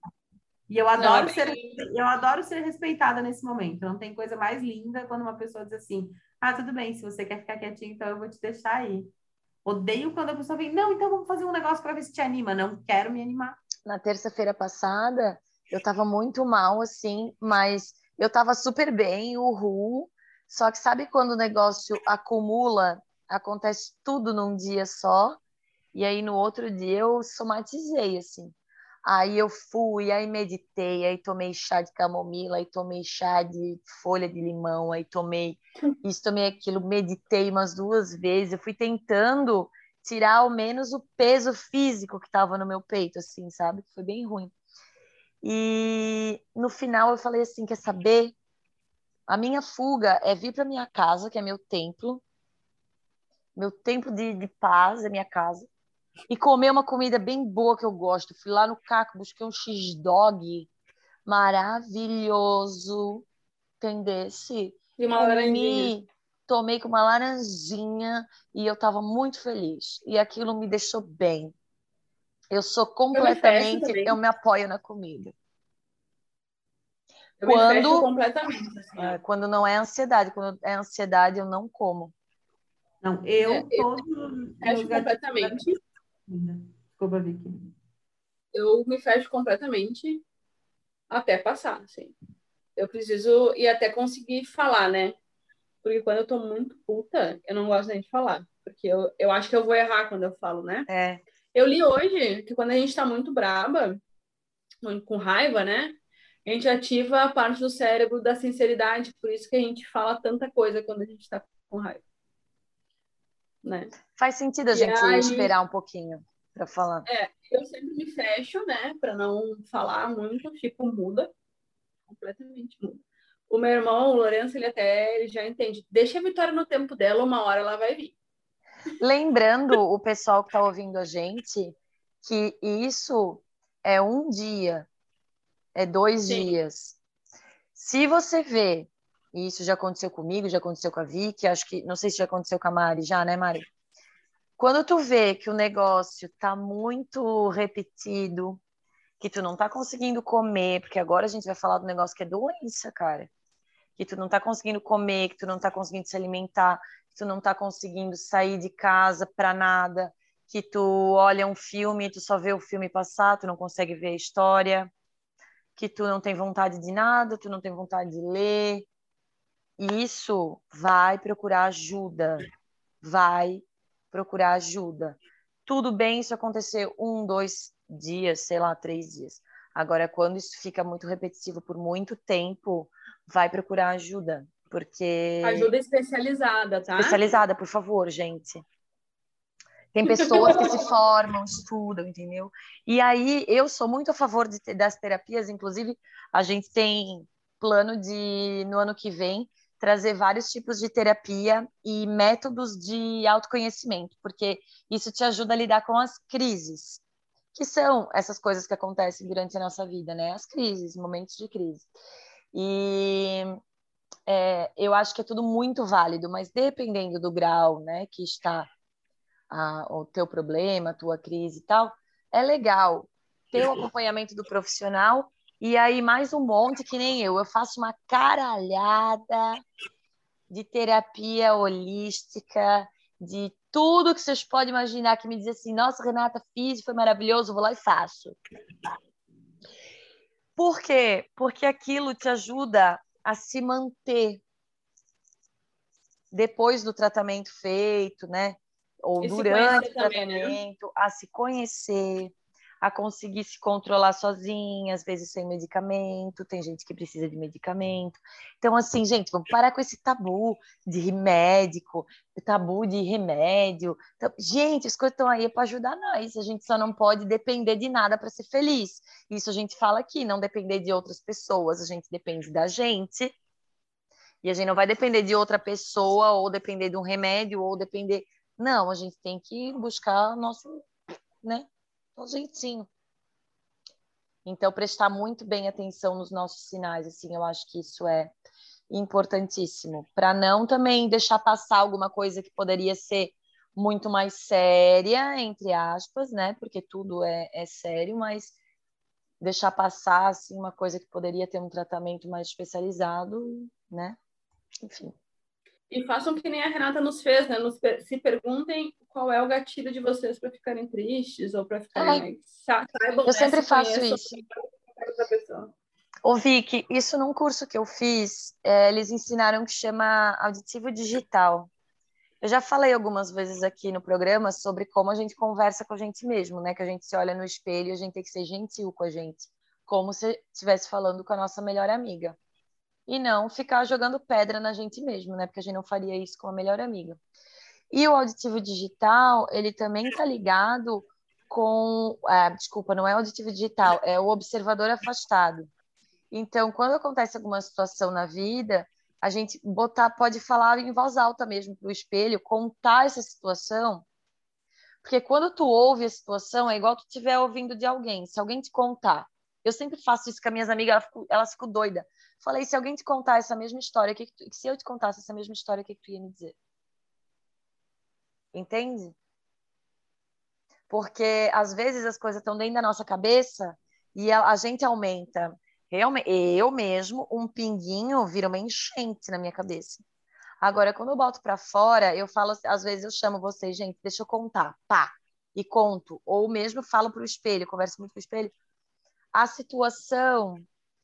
E eu adoro, não, é ser, eu adoro ser respeitada nesse momento. Não tem coisa mais linda quando uma pessoa diz assim: ah, tudo bem, se você quer ficar quietinho, então eu vou te deixar aí. Odeio quando a pessoa vem, não, então vamos fazer um negócio para ver se te anima. Não quero me animar. Na terça-feira passada, eu tava muito mal, assim, mas eu tava super bem, uhul. Só que sabe quando o negócio acumula, acontece tudo num dia só, e aí no outro dia eu somatizei, assim. Aí eu fui, aí meditei, aí tomei chá de camomila, aí tomei chá de folha de limão, aí tomei isso, tomei aquilo, meditei umas duas vezes. Eu fui tentando tirar ao menos o peso físico que estava no meu peito, assim, sabe? Foi bem ruim. E no final eu falei assim, quer saber? A minha fuga é vir para minha casa, que é meu templo, meu templo de, de paz, é minha casa e comer uma comida bem boa que eu gosto. Fui lá no Caco, busquei um X-Dog maravilhoso, entendesse? E uma laranjinha. tomei com uma laranjinha e eu estava muito feliz. E aquilo me deixou bem. Eu sou completamente, eu me, eu me apoio na comida. Eu quando, completamente. Assim. É, quando não é ansiedade, quando é ansiedade eu não como. Não, eu, é, eu fecho completamente. Desculpa, Vicky. Eu me fecho completamente até passar, assim. Eu preciso e até conseguir falar, né? Porque quando eu tô muito puta, eu não gosto nem de falar. Porque eu, eu acho que eu vou errar quando eu falo, né? É. Eu li hoje que quando a gente tá muito braba, com raiva, né? A gente ativa a parte do cérebro da sinceridade, por isso que a gente fala tanta coisa quando a gente tá com raiva. Né? Faz sentido a e gente aí... esperar um pouquinho para falar. É, eu sempre me fecho, né, para não falar muito, fico muda, completamente muda. O meu irmão, o Lourenço, ele até ele já entende. Deixa a Vitória no tempo dela, uma hora ela vai vir. Lembrando o pessoal que está ouvindo a gente que isso é um dia, é dois Sim. dias. Se você vê, e isso já aconteceu comigo, já aconteceu com a Vicky, acho que, não sei se já aconteceu com a Mari, já, né, Mari? Quando tu vê que o negócio tá muito repetido, que tu não tá conseguindo comer, porque agora a gente vai falar do negócio que é doença, cara. Que tu não tá conseguindo comer, que tu não tá conseguindo se alimentar, que tu não tá conseguindo sair de casa para nada, que tu olha um filme tu só vê o filme passar, tu não consegue ver a história, que tu não tem vontade de nada, tu não tem vontade de ler. Isso vai procurar ajuda, vai procurar ajuda. Tudo bem isso acontecer um, dois dias, sei lá, três dias. Agora, quando isso fica muito repetitivo por muito tempo, vai procurar ajuda, porque... Ajuda especializada, tá? Especializada, por favor, gente. Tem pessoas que se formam, estudam, entendeu? E aí, eu sou muito a favor de, das terapias, inclusive, a gente tem plano de, no ano que vem, trazer vários tipos de terapia e métodos de autoconhecimento, porque isso te ajuda a lidar com as crises, que são essas coisas que acontecem durante a nossa vida, né? As crises, momentos de crise. E é, eu acho que é tudo muito válido, mas dependendo do grau, né, que está a, o teu problema, a tua crise e tal, é legal ter o acompanhamento do profissional e aí, mais um monte que nem eu. Eu faço uma caralhada de terapia holística, de tudo que vocês podem imaginar, que me diz assim, nossa, Renata, fiz, foi maravilhoso, vou lá e faço. Por quê? Porque aquilo te ajuda a se manter depois do tratamento feito, né? Ou e durante o tratamento, também, né? a se conhecer, a conseguir se controlar sozinha, às vezes sem medicamento, tem gente que precisa de medicamento. Então, assim, gente, vamos parar com esse tabu de médico, tabu de remédio. Então, gente, estão aí para ajudar nós, a gente só não pode depender de nada para ser feliz. Isso a gente fala aqui, não depender de outras pessoas, a gente depende da gente. E a gente não vai depender de outra pessoa, ou depender de um remédio, ou depender. Não, a gente tem que buscar nosso, né, um jeitinho. Então, prestar muito bem atenção nos nossos sinais, assim, eu acho que isso é importantíssimo, para não também deixar passar alguma coisa que poderia ser muito mais séria, entre aspas, né? Porque tudo é, é sério, mas deixar passar assim uma coisa que poderia ter um tratamento mais especializado, né? Enfim. E façam que nem a Renata nos fez, né? Nos, se perguntem qual é o gatilho de vocês para ficarem tristes ou para ficarem mais. Saibam, eu sempre faço isso. Ô, Vicky, isso num curso que eu fiz, é, eles ensinaram que chama auditivo digital. Eu já falei algumas vezes aqui no programa sobre como a gente conversa com a gente mesmo, né? Que a gente se olha no espelho e a gente tem que ser gentil com a gente, como se estivesse falando com a nossa melhor amiga e não ficar jogando pedra na gente mesmo, né? Porque a gente não faria isso com a melhor amiga. E o auditivo digital, ele também está ligado com. É, desculpa, não é auditivo digital, é o observador afastado. Então, quando acontece alguma situação na vida, a gente botar, pode falar em voz alta mesmo para o espelho, contar essa situação. Porque quando tu ouve a situação, é igual tu estiver ouvindo de alguém. Se alguém te contar, eu sempre faço isso com as minhas amigas, elas ficam, doidas. Falei, se alguém te contar essa mesma história, que, que se eu te contasse essa mesma história, o que, que tu ia me dizer? Entende? Porque às vezes as coisas estão dentro da nossa cabeça e a, a gente aumenta. Eu, eu mesmo, um pinguinho vira uma enchente na minha cabeça. Agora, quando eu boto para fora, eu falo, às vezes eu chamo vocês, gente, deixa eu contar, pá, e conto. Ou mesmo falo para o espelho, converso muito com o espelho. A situação,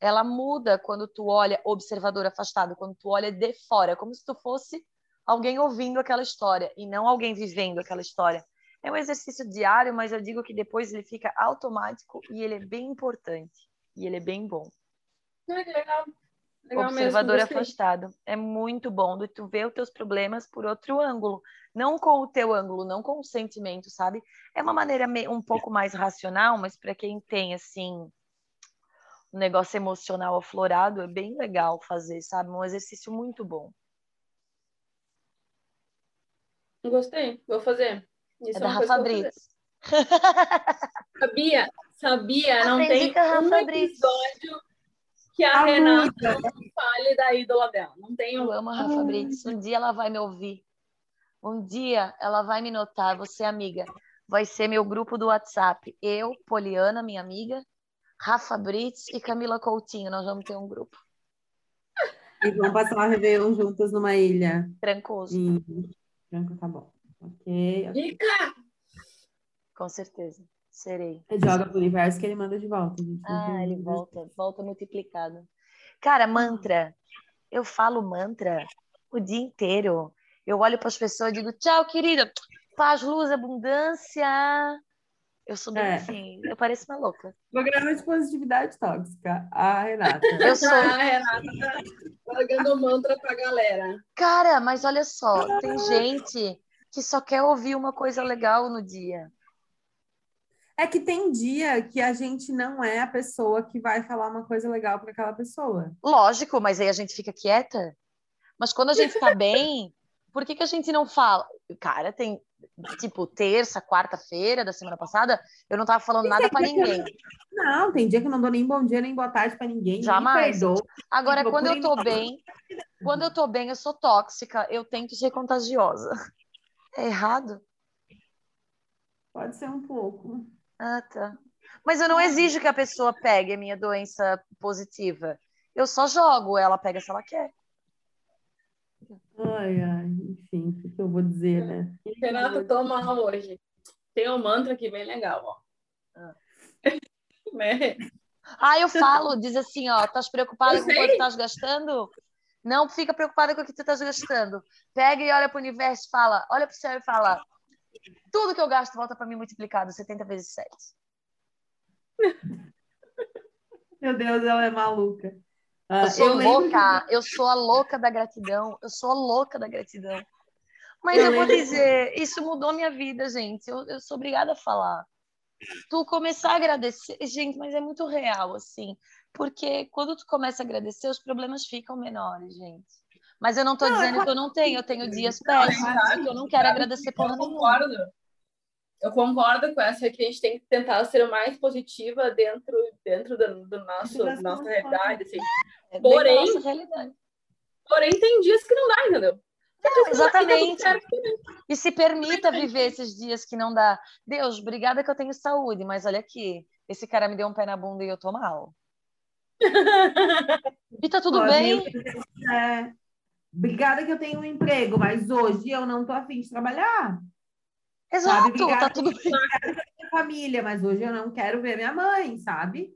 ela muda quando tu olha observador afastado, quando tu olha de fora, como se tu fosse alguém ouvindo aquela história e não alguém vivendo aquela história. É um exercício diário, mas eu digo que depois ele fica automático e ele é bem importante. E ele é bem bom. Que legal. legal Observador mesmo, afastado. É muito bom de tu ver os teus problemas por outro ângulo. Não com o teu ângulo, não com o sentimento, sabe? É uma maneira um pouco mais racional, mas para quem tem, assim, um negócio emocional aflorado, é bem legal fazer, sabe? Um exercício muito bom. Gostei, vou fazer. Isso é, é da Rafa Brits. Sabia? Sabia? Não tem um episódio que a, a Renata não fale da ídola dela. Não tem um... Eu amo a Rafa ah. Brits. Um dia ela vai me ouvir. Um dia ela vai me notar. Você, é amiga, vai ser meu grupo do WhatsApp. Eu, Poliana, minha amiga, Rafa Brits e Camila Coutinho. Nós vamos ter um grupo. E vamos passar uma Réveillon juntas numa ilha. Trancoso. Tranco, tá bom. Ok. Dica! Com certeza. Serei. Joga pro universo que ele manda de volta. Gente. Ah, ele volta. Volta multiplicado. Cara, mantra. Eu falo mantra o dia inteiro. Eu olho para as pessoas e digo, tchau, querida. Paz, luz, abundância. Eu sou bem é. assim, eu pareço uma louca. Programa de positividade tóxica, a Renata. Eu sou. a Renata tá mantra pra galera. Cara, mas olha só, tem gente que só quer ouvir uma coisa legal no dia. É que tem dia que a gente não é a pessoa que vai falar uma coisa legal para aquela pessoa. Lógico, mas aí a gente fica quieta. Mas quando a gente tá bem, por que, que a gente não fala? Cara, tem tipo terça, quarta-feira da semana passada, eu não tava falando nada para ninguém. Não, tem dia que eu não dou nem bom dia nem boa tarde para ninguém. Jamais. Agora, quando eu tô bem, quando eu tô bem, eu sou tóxica, eu tento ser contagiosa. É errado? Pode ser um pouco. Ah, tá. Mas eu não exijo que a pessoa pegue a minha doença positiva. Eu só jogo, ela pega se ela quer. Ai, ai, enfim, o que eu vou dizer, né? Renato, toma hoje. Tem um mantra aqui bem legal, ó. Ah. Né? ah, eu falo, diz assim, ó, estás preocupada com quanto estás gastando? Não fica preocupada com o que tu estás gastando. Pega e olha para o universo, fala, olha para o céu e fala, tudo que eu gasto volta para mim multiplicado 70 vezes 7. Meu Deus, ela é maluca. Ah, eu sou eu louca, lembro... eu sou a louca da gratidão, eu sou a louca da gratidão. Mas eu, eu vou dizer, isso mudou minha vida, gente. Eu, eu sou obrigada a falar. Tu começar a agradecer, gente, mas é muito real, assim. Porque quando tu começa a agradecer, os problemas ficam menores, gente. Mas eu não estou dizendo é que eu não tenho, eu tenho dias péssimos, que eu não quero agradecer por eu concordo. Eu concordo com essa que a gente tem que tentar ser mais positiva dentro, dentro do, do nosso, da nossa realidade. Assim. É porém, realidade. porém, tem dias que não dá, entendeu? Não, exatamente. E se permita viver esses dias que não dá. Deus, obrigada que eu tenho saúde, mas olha aqui, esse cara me deu um pé na bunda e eu tô mal. e tá tudo Pô, bem? É, obrigada que eu tenho um emprego, mas hoje eu não tô afim de trabalhar. Exato, tá tudo bem. minha família, mas hoje eu não quero ver minha mãe, sabe?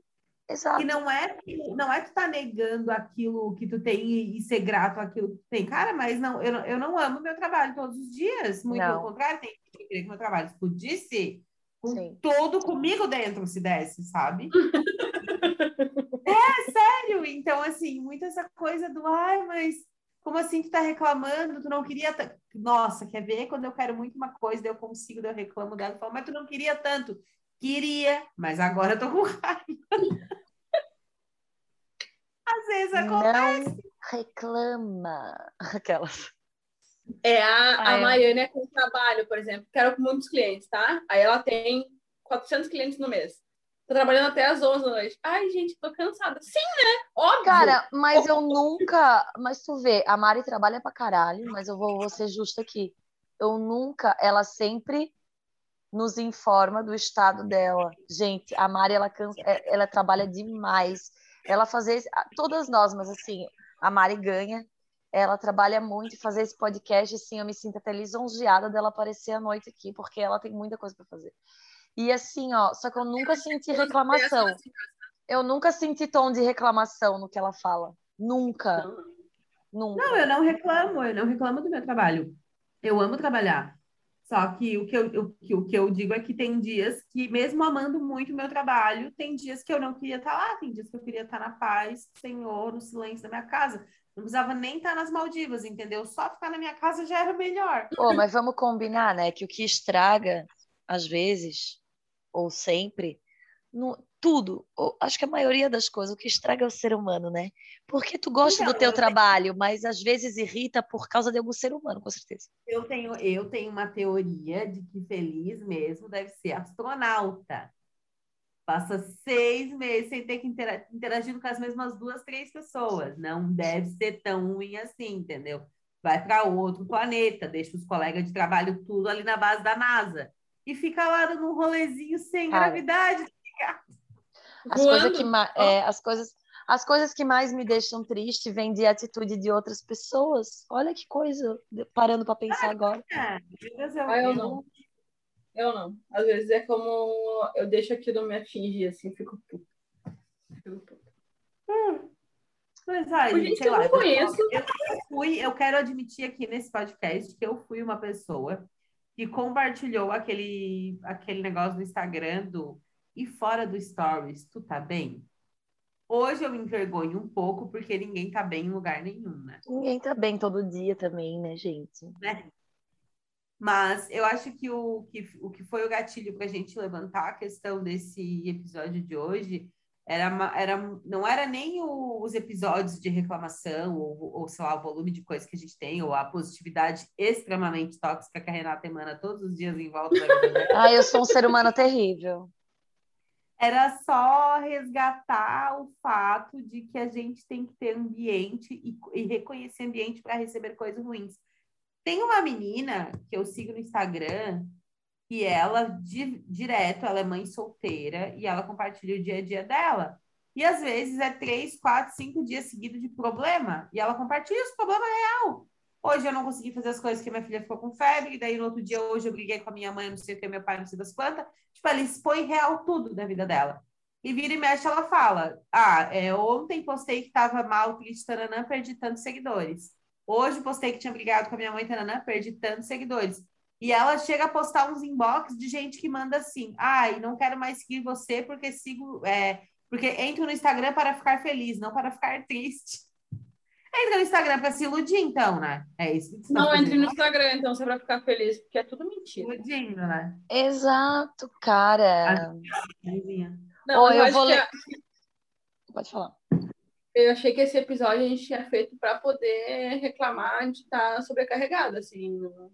Exato. E não é, não é tu tá negando aquilo que tu tem e, ser grato àquilo que tu tem. Cara, mas não, eu, eu não amo meu trabalho todos os dias. Muito não. pelo contrário, tem que querer que meu trabalho explodisse com Sim. todo comigo dentro, se desse, sabe? é, sério. Então, assim, muito essa coisa do, ai, mas como assim tu tá reclamando? Tu não queria. Nossa, quer ver? Quando eu quero muito uma coisa, eu consigo, eu reclamo dela. Eu falo, mas tu não queria tanto. Queria, mas agora eu tô com raiva. Às vezes acontece. Não reclama. Aquelas. É a, Ah, a é. Maiane é com trabalho, por exemplo. Quero com muitos clientes, tá? Aí ela tem 400 clientes no mês. Tô trabalhando até às 11 da noite. Ai, gente, tô cansada. Sim, né? Óbvio. Cara, mas eu nunca. Mas tu vê, a Mari trabalha pra caralho, mas eu vou, vou ser justa aqui. Eu nunca, ela sempre nos informa do estado dela. Gente, a Mari, ela, cansa, é- ela trabalha demais. Ela fazer. Todas nós, mas assim, a Mari ganha. Ela trabalha muito fazer esse podcast, assim, eu me sinto até lisonjeada dela aparecer à noite aqui, porque ela tem muita coisa pra fazer. E assim, ó, só que eu nunca senti reclamação. Eu nunca senti tom de reclamação no que ela fala. Nunca, nunca. Não, eu não reclamo, eu não reclamo do meu trabalho. Eu amo trabalhar. Só que o que eu, o que eu digo é que tem dias que, mesmo amando muito o meu trabalho, tem dias que eu não queria estar lá, tem dias que eu queria estar na paz, Senhor, no silêncio da minha casa. Não precisava nem estar nas Maldivas, entendeu? Só ficar na minha casa já era melhor. Pô, mas vamos combinar, né? Que o que estraga, às vezes, ou sempre, no- tudo, ou acho que a maioria das coisas, o que estraga é o ser humano, né? Porque tu gosta Então, do teu eu- trabalho, mas às vezes irrita por causa de algum ser humano, com certeza. Eu tenho, eu tenho uma teoria de que feliz mesmo deve ser astronauta. Passa seis meses sem ter que intera- interagindo com as mesmas duas, três pessoas. Não deve ser tão ruim assim, entendeu? Vai para outro planeta, deixa os colegas de trabalho tudo ali na base da NASA. E fica lá num rolezinho sem Cara. gravidade. As coisas que, é, as coisas, as coisas que mais me deixam triste vêm de atitude de outras pessoas. Olha que coisa, parando para pensar agora. É, Ah, eu não. Eu não. Às vezes é como eu deixo aquilo me atingir, assim, fico puta. Fico. Mas, ai, Por gente, sei eu lá, não conheço. Eu, eu fui, eu quero admitir aqui nesse podcast que eu fui uma pessoa que compartilhou aquele, aquele negócio no Instagram do e fora do Stories, tu tá bem? Hoje eu me envergonho um pouco porque ninguém tá bem em lugar nenhum, né? Ninguém tá bem todo dia também, né, gente? Mas eu acho que o que, o que foi o gatilho para a gente levantar a questão desse episódio de hoje era, era não era nem o- os episódios de reclamação, ou, ou sei lá, o volume de coisa que a gente tem, ou a positividade extremamente tóxica que a Renata emana todos os dias em volta da vida. Ah, eu sou um ser humano terrível. Era só resgatar o fato de que a gente tem que ter ambiente e, e reconhecer ambiente para receber coisas ruins. Tem uma menina que eu sigo no Instagram e ela, di- direto, ela é mãe solteira e ela compartilha o dia a dia dela. E às vezes é três, quatro, cinco dias seguidos de problema e ela compartilha os problemas real. Hoje eu não consegui fazer as coisas que minha filha ficou com febre, e daí no outro dia, hoje eu briguei com a minha mãe, não sei o que, meu pai, não sei das quantas. Tipo, ela expõe real tudo da vida dela. E vira e mexe, ela fala: Ah, é, ontem postei que tava mal, triste, taranã, perdi tantos seguidores. Hoje postei que tinha brigado com a minha mãe, taranã, perdi tantos seguidores. E ela chega a postar uns inbox de gente que manda assim: Ai, não quero mais seguir você porque sigo. É, porque entro no Instagram para ficar feliz, não para ficar triste. Entra no Instagram para se iludir, então, né? É isso que tá Não entre no Instagram, então, só pra ficar feliz, porque é tudo mentira. Iludindo, né? Exato, cara. Não, eu eu, vou ler- a- Pode falar. eu achei que esse episódio a gente tinha feito pra poder reclamar de estar sobrecarregado, assim. Não?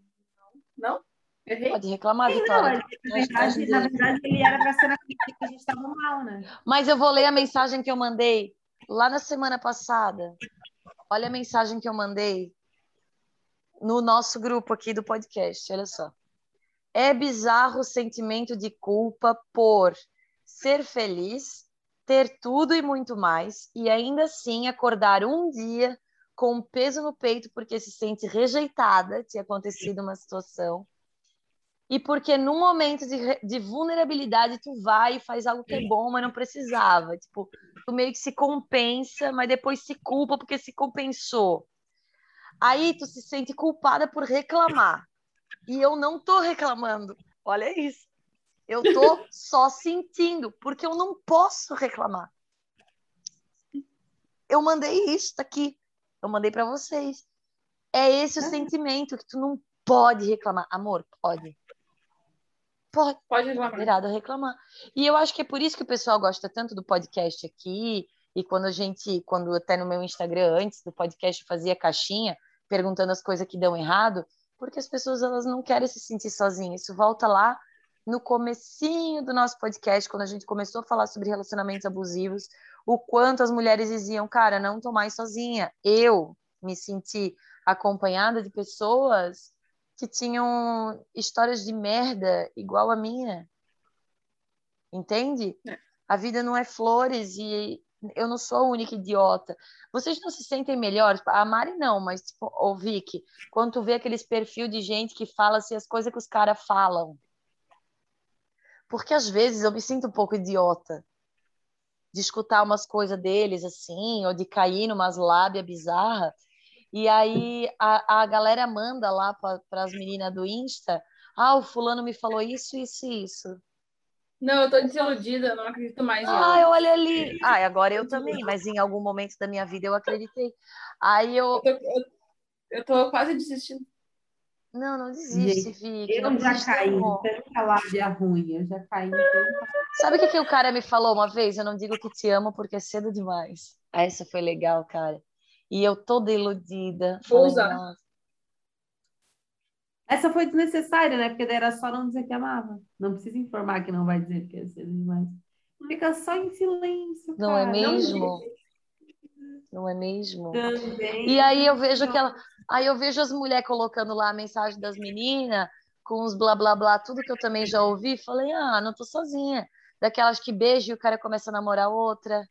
Não? Errei? Pode reclamar, Sim, não, Vitória. na verdade, na verdade, ele era para ser na que a gente estava mal, né? Mas eu vou ler a mensagem que eu mandei lá na semana passada. Olha a mensagem que eu mandei no nosso grupo aqui do podcast. Olha só. É bizarro o sentimento de culpa por ser feliz, ter tudo e muito mais, e ainda assim acordar um dia com um peso no peito porque se sente rejeitada, tinha acontecido uma situação, e porque num momento de, de vulnerabilidade tu vai e faz algo que é bom, mas não precisava. Tipo, tu meio que se compensa, mas depois se culpa porque se compensou. Aí tu se sente culpada por reclamar. E eu não tô reclamando. Olha isso. Eu tô só sentindo, porque eu não posso reclamar. Eu mandei isso, tá aqui. Eu mandei para vocês. É esse o sentimento que tu não pode reclamar. Amor, pode. Pode Pode reclamar. liberado a reclamar. E eu acho que é por isso que o pessoal gosta tanto do podcast aqui. E quando a gente, quando até no meu Instagram, antes do podcast, eu fazia caixinha, perguntando as coisas que dão errado, porque as pessoas elas não querem se sentir sozinhas. Isso volta lá no comecinho do nosso podcast, quando a gente começou a falar sobre relacionamentos abusivos, o quanto as mulheres diziam, cara, não tô mais sozinha. Eu me senti acompanhada de pessoas que tinham histórias de merda igual a minha. Entende? É. A vida não é flores e eu não sou a única idiota. Vocês não se sentem melhores? A Mari não, mas tipo, o Vicky, quando tu vê aqueles perfil de gente que fala assim, as coisas que os caras falam. Porque às vezes eu me sinto um pouco idiota de escutar umas coisas deles assim, ou de cair numas lábias bizarras. E aí a, a galera manda lá para as meninas do Insta: ah, o fulano me falou isso, isso e isso. Não, eu tô desiludida, não acredito mais. Ah, eu olho ali. Ah, agora eu também, mas em algum momento da minha vida eu acreditei. Aí eu. Eu tô, eu, eu tô quase desistindo. Não, não desiste, Vicky. Eu já caí em tanta lábia ruim, eu já caí tanta... Sabe o que, que o cara me falou uma vez? Eu não digo que te amo porque é cedo demais. Essa foi legal, cara. E eu toda iludida. Vou usar. Essa foi desnecessária, né? Porque daí era só não dizer que amava. Não precisa informar que não vai dizer que é cedo demais. Fica só em silêncio. Não é cara. é mesmo? Não, não é mesmo? Também. E aí eu vejo aquela. Aí eu vejo as mulheres colocando lá a mensagem das meninas com os blá blá blá, tudo que eu também já ouvi. Falei, ah, não tô sozinha. Daquelas que beijam e o cara começa a namorar outra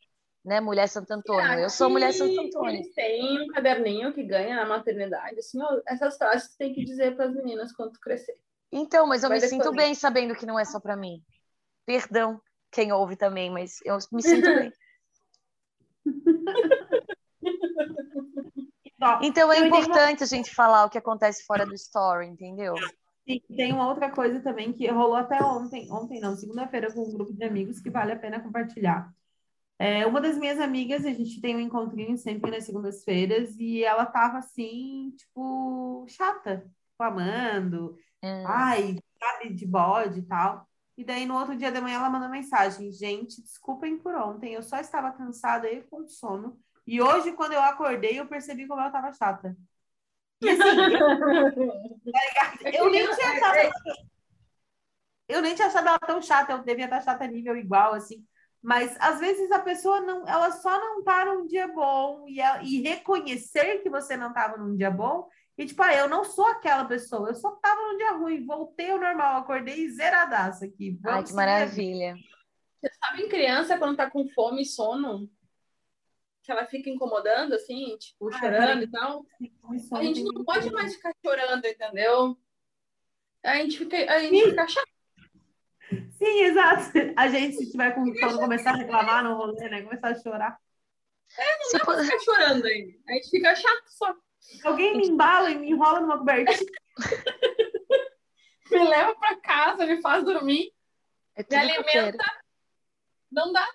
né? Mulher Santo Antônio. Eu sou mulher Santo Antônio. Têm um caderninho que ganha na maternidade. Assim, ó, essas frases tem que dizer para as meninas quando crescer. Então, mas eu Vai me sinto bem sabendo que não é só para mim. Perdão quem ouve também, mas eu me sinto bem. Então é importante a gente falar o que acontece fora do story, entendeu? Sim, tem uma outra coisa também que rolou até ontem, ontem não, segunda-feira com um grupo de amigos que vale a pena compartilhar. É, uma das minhas amigas, a gente tem um encontrinho sempre nas segundas-feiras, e ela tava assim, tipo, chata, clamando, é. ai, sabe, de bode e tal. E daí no outro dia da manhã ela mandou mensagem: gente, desculpem por ontem, eu só estava cansada e com sono. E hoje, quando eu acordei, eu percebi como ela estava chata. E assim, eu, tá eu nem tinha achado. Eu nem tinha achado ela tão chata, eu devia estar chata a nível igual, assim. Mas às vezes a pessoa não, ela só não tá num dia bom e, ela, e reconhecer que você não estava num dia bom e tipo, ah, eu não sou aquela pessoa, eu só tava num dia ruim, voltei ao normal, acordei zeradaça aqui. Vamos Ai, que maravilha. Você sabe em criança quando tá com fome e sono, que ela fica incomodando assim, tipo, ah, chorando e tal. A gente não pode mais ficar chorando, entendeu? A gente fica, a gente fica chato. Sim, exato. A gente, se tiver com quando começar a reclamar no rolê, né? Começar a chorar. É, não dá pra ficar chorando aí. A gente fica chato só. Alguém me embala e me enrola numa cobertinha. me leva pra casa, me faz dormir. É me alimenta. Não dá.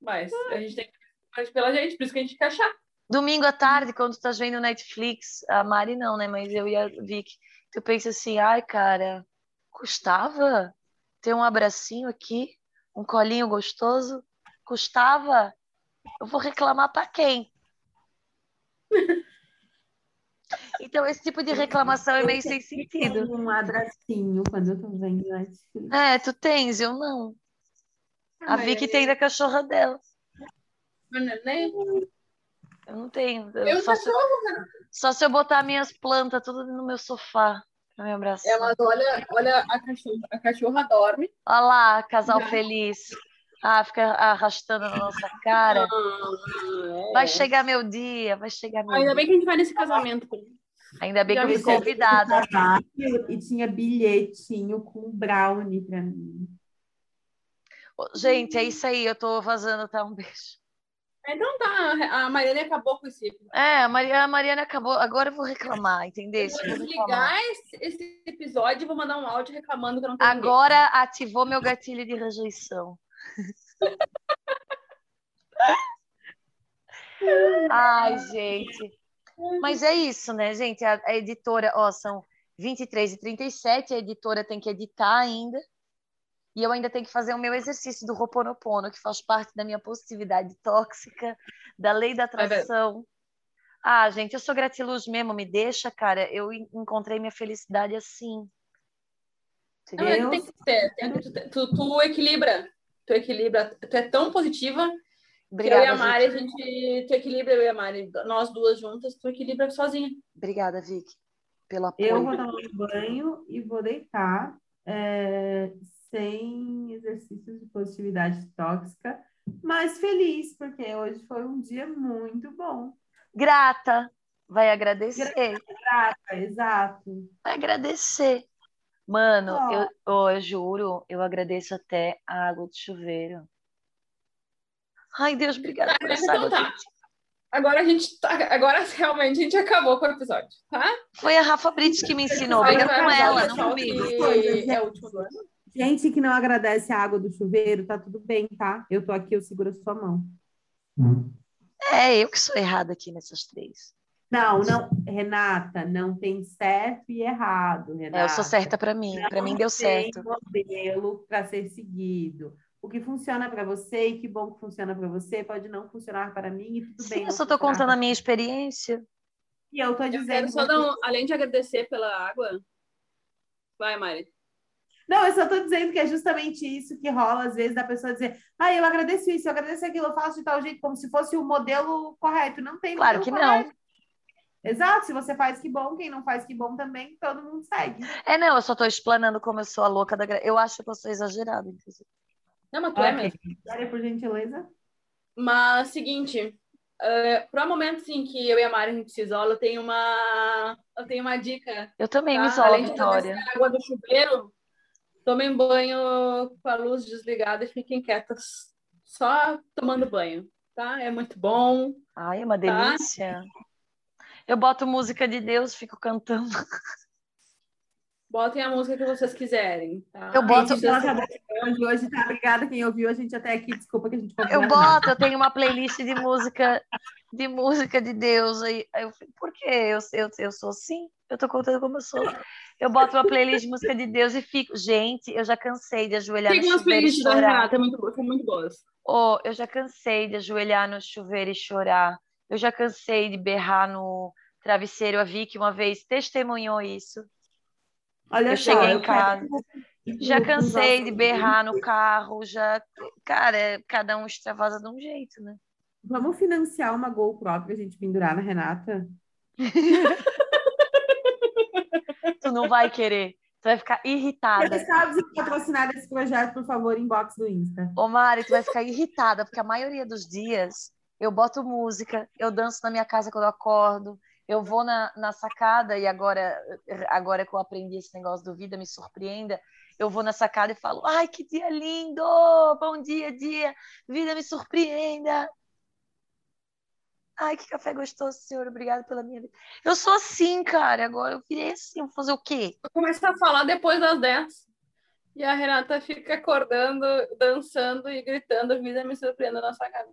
Mas a gente tem que pela gente, por isso que a gente fica chato. Domingo à tarde, quando tu tá vendo Netflix, a Mari não, né? Mas eu e a Vicky, tu pensa assim, ai, cara, custava ter um abracinho aqui, um colinho gostoso, custava. Eu vou reclamar para quem? Então, esse tipo de reclamação é meio sem sentido. Um abracinho quando eu tô vendo Netflix. É, tu tens, eu não. A Vicky tem da cachorra dela. Eu não tenho. Eu só, se, só se eu botar minhas plantas tudo no meu sofá. Pra me abraçar. Ela olha, olha a cachorra, a cachorra dorme. Olha lá, casal feliz. Ah, fica arrastando na nossa cara. Ah, vai chegar meu dia, vai chegar meu Ainda dia. bem que a gente vai nesse casamento. Ainda bem Já que eu fui convidada. E tinha bilhetinho com brownie pra mim. Gente, é isso aí. Eu tô vazando, tá? Um beijo. Então tá, a Mariana acabou com esse. É, a Mariana, a Mariana acabou. Agora eu vou reclamar, entendeu? vou desligar esse, esse, episódio e vou mandar um áudio reclamando que eu não tenho Agora ativou meu gatilho de rejeição. Ai, gente. Mas é isso, né, gente? A, a editora, ó, são 23 e 37, a editora tem que editar ainda. E eu ainda tenho que fazer o meu exercício do Roponopono, que faz parte da minha positividade tóxica, da lei da atração. Ah, gente, eu sou gratiluz mesmo, me deixa, cara. Eu encontrei minha felicidade assim. Não, é tem que ter. Tem que ter. Tu, tu, equilibra. Tu equilibra. Tu é tão positiva. Obrigada, eu e a Mari, gente. a gente. Tu equilibra, eu e a Mari. Nós duas juntas, tu equilibra sozinha. Obrigada, Vicky, pelo apoio. Eu vou tomar um banho e vou deitar é, sem exercícios de positividade tóxica, mas feliz, porque hoje foi um dia muito bom grata, vai agradecer. Grata, exato. Vai agradecer. Mano, oh. eu, oh, eu juro, eu agradeço até a água do chuveiro. Ai, Deus, obrigada por essa água. Tá. Agora a gente tá, agora realmente a gente acabou com o episódio, tá? Foi a Rafa Brits que me ensinou, briga com ela, não comigo. É o último do ano. Gente que não agradece a água do chuveiro, tá tudo bem, tá? Eu tô aqui, eu seguro a sua mão. Hum. É, eu que sou errada aqui nessas três. Não, não, Renata, não tem certo e errado, Renata. É, eu sou certa para mim, para mim deu certo. Não tem modelo para ser seguido. O que funciona para você e que bom que funciona para você pode não funcionar para mim e tudo Sim, bem. Sim, eu só estou contando a minha experiência. E eu estou dizendo. Eu só dar além de agradecer pela água. Vai, Mari. Não, eu só estou dizendo que é justamente isso que rola, às vezes, da pessoa dizer, ah, eu agradeço isso, eu agradeço aquilo, eu faço de tal jeito, como se fosse o modelo correto. Não tem Claro que correto. não. Exato, se você faz que bom, quem não faz que bom também, todo mundo segue. É, não, eu só estou explanando como eu sou a louca da. Eu acho que eu sou exagerada, inclusive. Não, mas tu é mesmo. Sério, por gentileza. Mas, seguinte, uh, para momentos em que eu e a Mari a gente se isola, eu tenho uma, eu tenho uma dica. Eu também tá? me isolo, Além Vitória. De água do chuveiro, Tomem banho com a luz desligada e fiquem quietas, só tomando banho, tá? É muito bom. Ai, é uma tá? delícia. Eu boto música de Deus, fico cantando. Botem a música que vocês quiserem. Tá? Eu boto. Hoje, tá? Obrigada quem ouviu a gente até aqui. Desculpa que a gente. Eu boto, eu tenho uma playlist de música de música de Deus aí. Eu, por quê? Eu, eu, eu sou assim? Eu tô contando como eu sou. Eu boto uma playlist de música de Deus e fico. Gente, eu já cansei de ajoelhar Tem no chuveiro. Tem umas playlists da Renata, muito, são muito boas. Oh, eu já cansei de ajoelhar no chuveiro e chorar. Eu já cansei de berrar no travesseiro. A Vicky uma vez testemunhou isso. Olha eu só, cheguei em casa. Quero... Já cansei de berrar no carro, já. Cara, cada um extravasa de um jeito, né? Vamos financiar uma GoPro pra gente pendurar na Renata? tu não vai querer. Tu vai ficar irritada. Se sabe patrocinar esse projeto, por favor, inbox do Insta. Ô, Mari, tu vai ficar irritada, porque a maioria dos dias eu boto música, eu danço na minha casa quando eu acordo, eu vou na, na sacada, e agora, agora que eu aprendi esse negócio do Vida Me Surpreenda, eu vou na sacada e falo, ai, que dia lindo! Bom dia, dia! Vida me surpreenda! Ai, que café gostoso, senhor. Obrigada pela minha vida. Eu sou assim, cara. Agora eu virei assim. Vou fazer o quê? Eu começo a falar depois das 10. E a Renata fica acordando, dançando e gritando. Vida me surpreenda na sacada.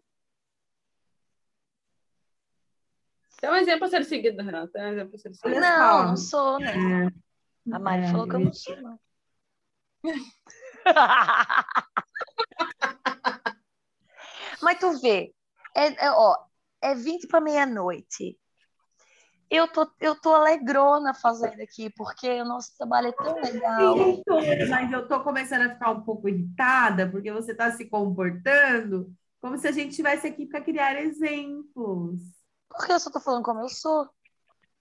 É um exemplo a ser seguido, Renata. É um exemplo a ser seguido. Não, não sou, né? A Mari falou que eu não sou, não. Mas tu vê, é, é, ó, é 20 para meia-noite. Eu tô, eu tô alegrona fazendo aqui, porque o nosso trabalho é tão legal. Sim, mas eu tô começando a ficar um pouco irritada, porque você está se comportando como se a gente estivesse aqui para criar exemplos. Porque eu só tô falando como eu sou.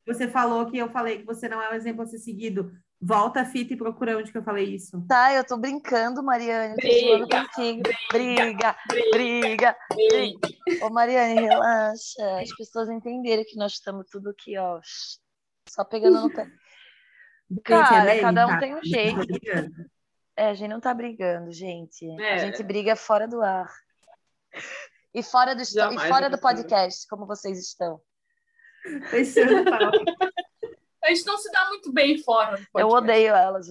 Você falou que eu falei que você não é um exemplo a ser seguido. Volta a fita e procura onde que eu falei isso. Tá, eu tô brincando, Mariane. Briga, briga, briga, briga, briga. Ô, Mariane, relaxa. As pessoas entenderam que nós estamos tudo aqui, ó. Só pegando no pé. Cara, é cada um tá? tem um jeito. É, a gente não tá brigando, gente. É. A gente briga fora do ar. E fora do, e fora do podcast, como vocês estão. Fechando, A gente não se dá muito bem fora. Eu odeio elas.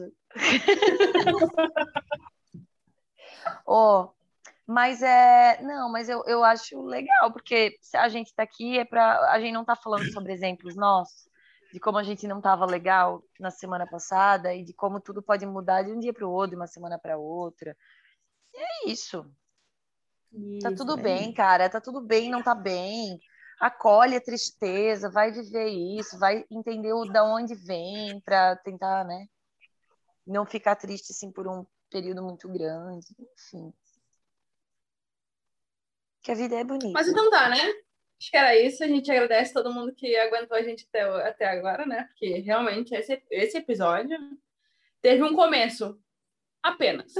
oh, mas é. Não, mas eu, eu acho legal, porque se a gente está aqui é para. A gente não está falando sobre exemplos nossos, de como a gente não estava legal na semana passada e de como tudo pode mudar de um dia para o outro, de uma semana para outra. E é isso. isso tá tudo é bem, cara. Tá tudo bem, não tá bem. Acolhe a tristeza, vai viver isso, vai entender o da onde vem para tentar, né? Não ficar triste assim por um período muito grande, enfim. Que a vida é bonita. Mas então tá, né? Acho que era isso. A gente agradece todo mundo que aguentou a gente até, até agora, né? Porque realmente esse, esse episódio teve um começo apenas.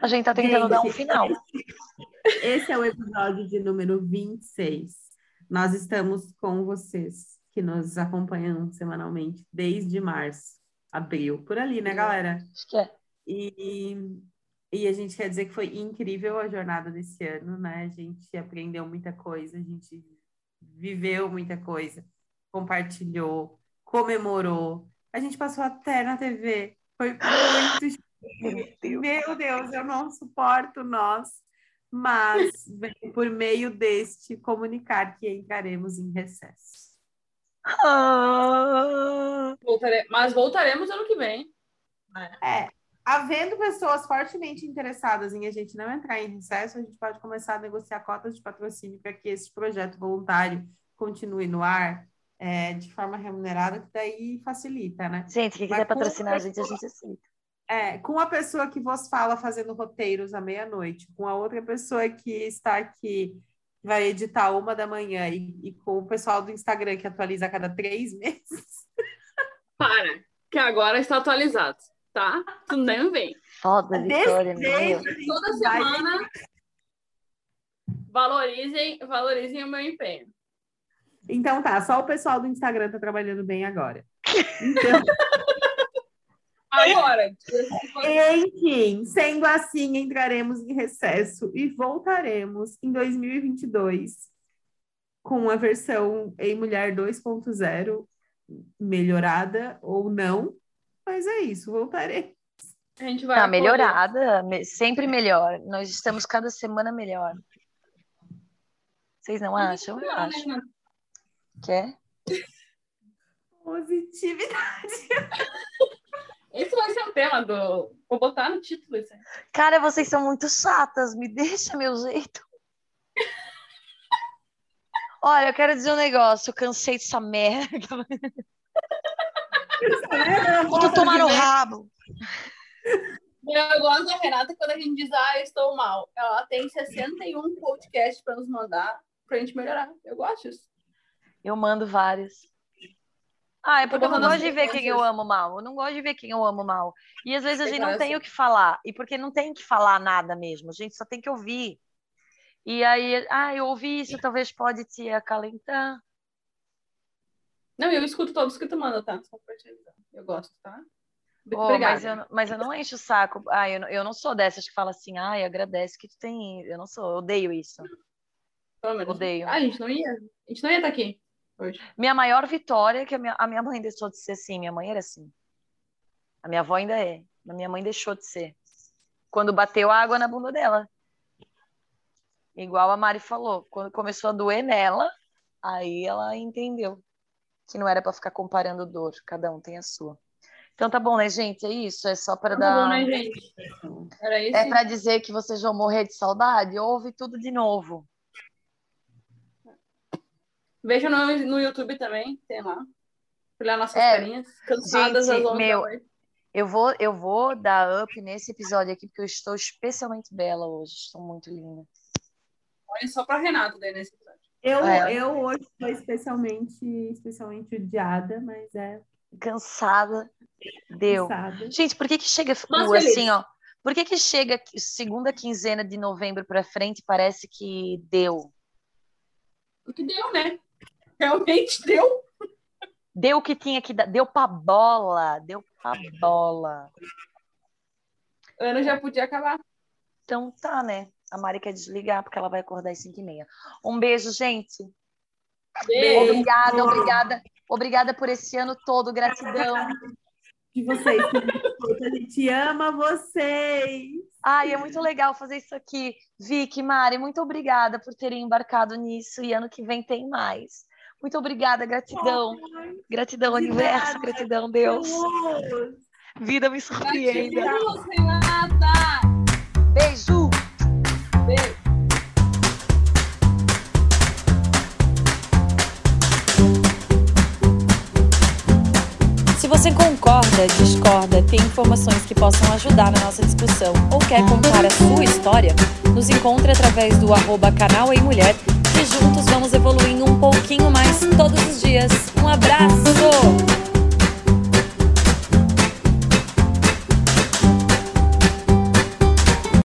A gente tá tentando gente, dar um final. Esse é o episódio de número 26. Nós estamos com vocês que nos acompanham semanalmente desde março, abril, por ali, né, galera? Acho que é. E, e a gente quer dizer que foi incrível a jornada desse ano, né? A gente aprendeu muita coisa, a gente viveu muita coisa, compartilhou, comemorou. A gente passou até na TV. Foi muito. Meu Deus, eu não suporto nós mas por meio deste comunicar que entraremos em recesso. Ah. Voltare... Mas voltaremos ano que vem. É, havendo pessoas fortemente interessadas em a gente não entrar em recesso, a gente pode começar a negociar cotas de patrocínio para que esse projeto voluntário continue no ar é, de forma remunerada, que daí facilita, né? Gente, quem quiser patrocinar a gente, a gente aceita. É, com a pessoa que vos fala fazendo roteiros à meia-noite, com a outra pessoa que está aqui, vai editar uma da manhã, e, e com o pessoal do Instagram que atualiza a cada três meses. Para, que agora está atualizado, tá? Tu nem vem. Foda, Vitória. Toda semana valorizem, valorizem o meu empenho. Então tá, só o pessoal do Instagram tá trabalhando bem agora. Então... Agora. Enfim, sendo assim, entraremos em recesso e voltaremos em 2022 com a versão em Mulher 2.0 melhorada ou não. Mas é isso, voltarei. A gente vai. Tá melhorada, sempre melhor. Nós estamos cada semana melhor. Vocês não acham? Eu acho. Né? Quer? Positividade. Esse vai ser o tema do. Vou botar no título isso aí. Cara, vocês são muito chatas. Me deixa meu jeito. Olha, eu quero dizer um negócio. Eu cansei dessa merda. Vou tomar no rabo. Eu gosto da Renata quando a gente diz, ah, eu estou mal. Ela tem 61 podcasts para nos mandar pra gente melhorar. Eu gosto disso. Eu mando vários. Ah, é porque eu não gosto de ver quem eu amo mal. Eu não gosto de ver quem eu amo mal. E às vezes a gente não tem o que falar. E porque não tem que falar nada mesmo. A gente só tem que ouvir. E aí, ah, eu ouvi isso, talvez pode te acalentar. Não, eu escuto todos que tu manda, tá? Só pra te avisar. Eu gosto, tá? Oh, mas, eu, mas eu não encho o saco. Ah, eu, eu não sou dessas que fala assim, ai, agradece que tu tem. Eu não sou, eu odeio isso. Odeio. Ah, a gente não ia. A gente não ia estar tá aqui. Hoje. Minha maior vitória é que a minha, a minha mãe deixou de ser assim. Minha mãe era assim. A minha avó ainda é. A minha mãe deixou de ser. Quando bateu água na bunda dela. Igual a Mari falou. Quando começou a doer nela, aí ela entendeu que não era para ficar comparando dor. Cada um tem a sua. Então tá bom, né, gente? É isso. É só para tá dar. Bom, né, gente? Era isso. É para dizer que vocês vão morrer de saudade. Ouve tudo de novo. Veja no, no YouTube também, tem lá. Olhar nossas é, carinhas, cansadas gente, às meu, eu vou, eu vou dar up nesse episódio aqui, porque eu estou especialmente bela hoje. Estou muito linda. Olha só para Renato daí nesse episódio. Eu, é. eu hoje estou especialmente, especialmente odiada, mas é. Cansada. Deu. Cansada. Gente, por que que chega assim, ó? Por que que chega segunda quinzena de novembro para frente parece que deu? Porque deu, né? Realmente deu. Deu o que tinha que dar. Deu pra bola. Deu pra bola. O ano já podia acabar. Então tá, né? A Mari quer desligar porque ela vai acordar às 5 e meia. Um beijo, gente. Beijo. Obrigada, obrigada. Obrigada por esse ano todo. Gratidão. De vocês. A gente ama vocês. Ai, é muito legal fazer isso aqui. Vicky, Mari, muito obrigada por terem embarcado nisso. E ano que vem tem mais. Muito obrigada, gratidão. Oh, gratidão, obrigada. universo, gratidão, Deus. Deus. Vida me surpreende. Beijo. Beijo. Se você concorda, discorda, tem informações que possam ajudar na nossa discussão ou quer contar a sua história, nos encontre através do arroba canal em mulher juntos vamos evoluindo um pouquinho mais todos os dias. Um abraço!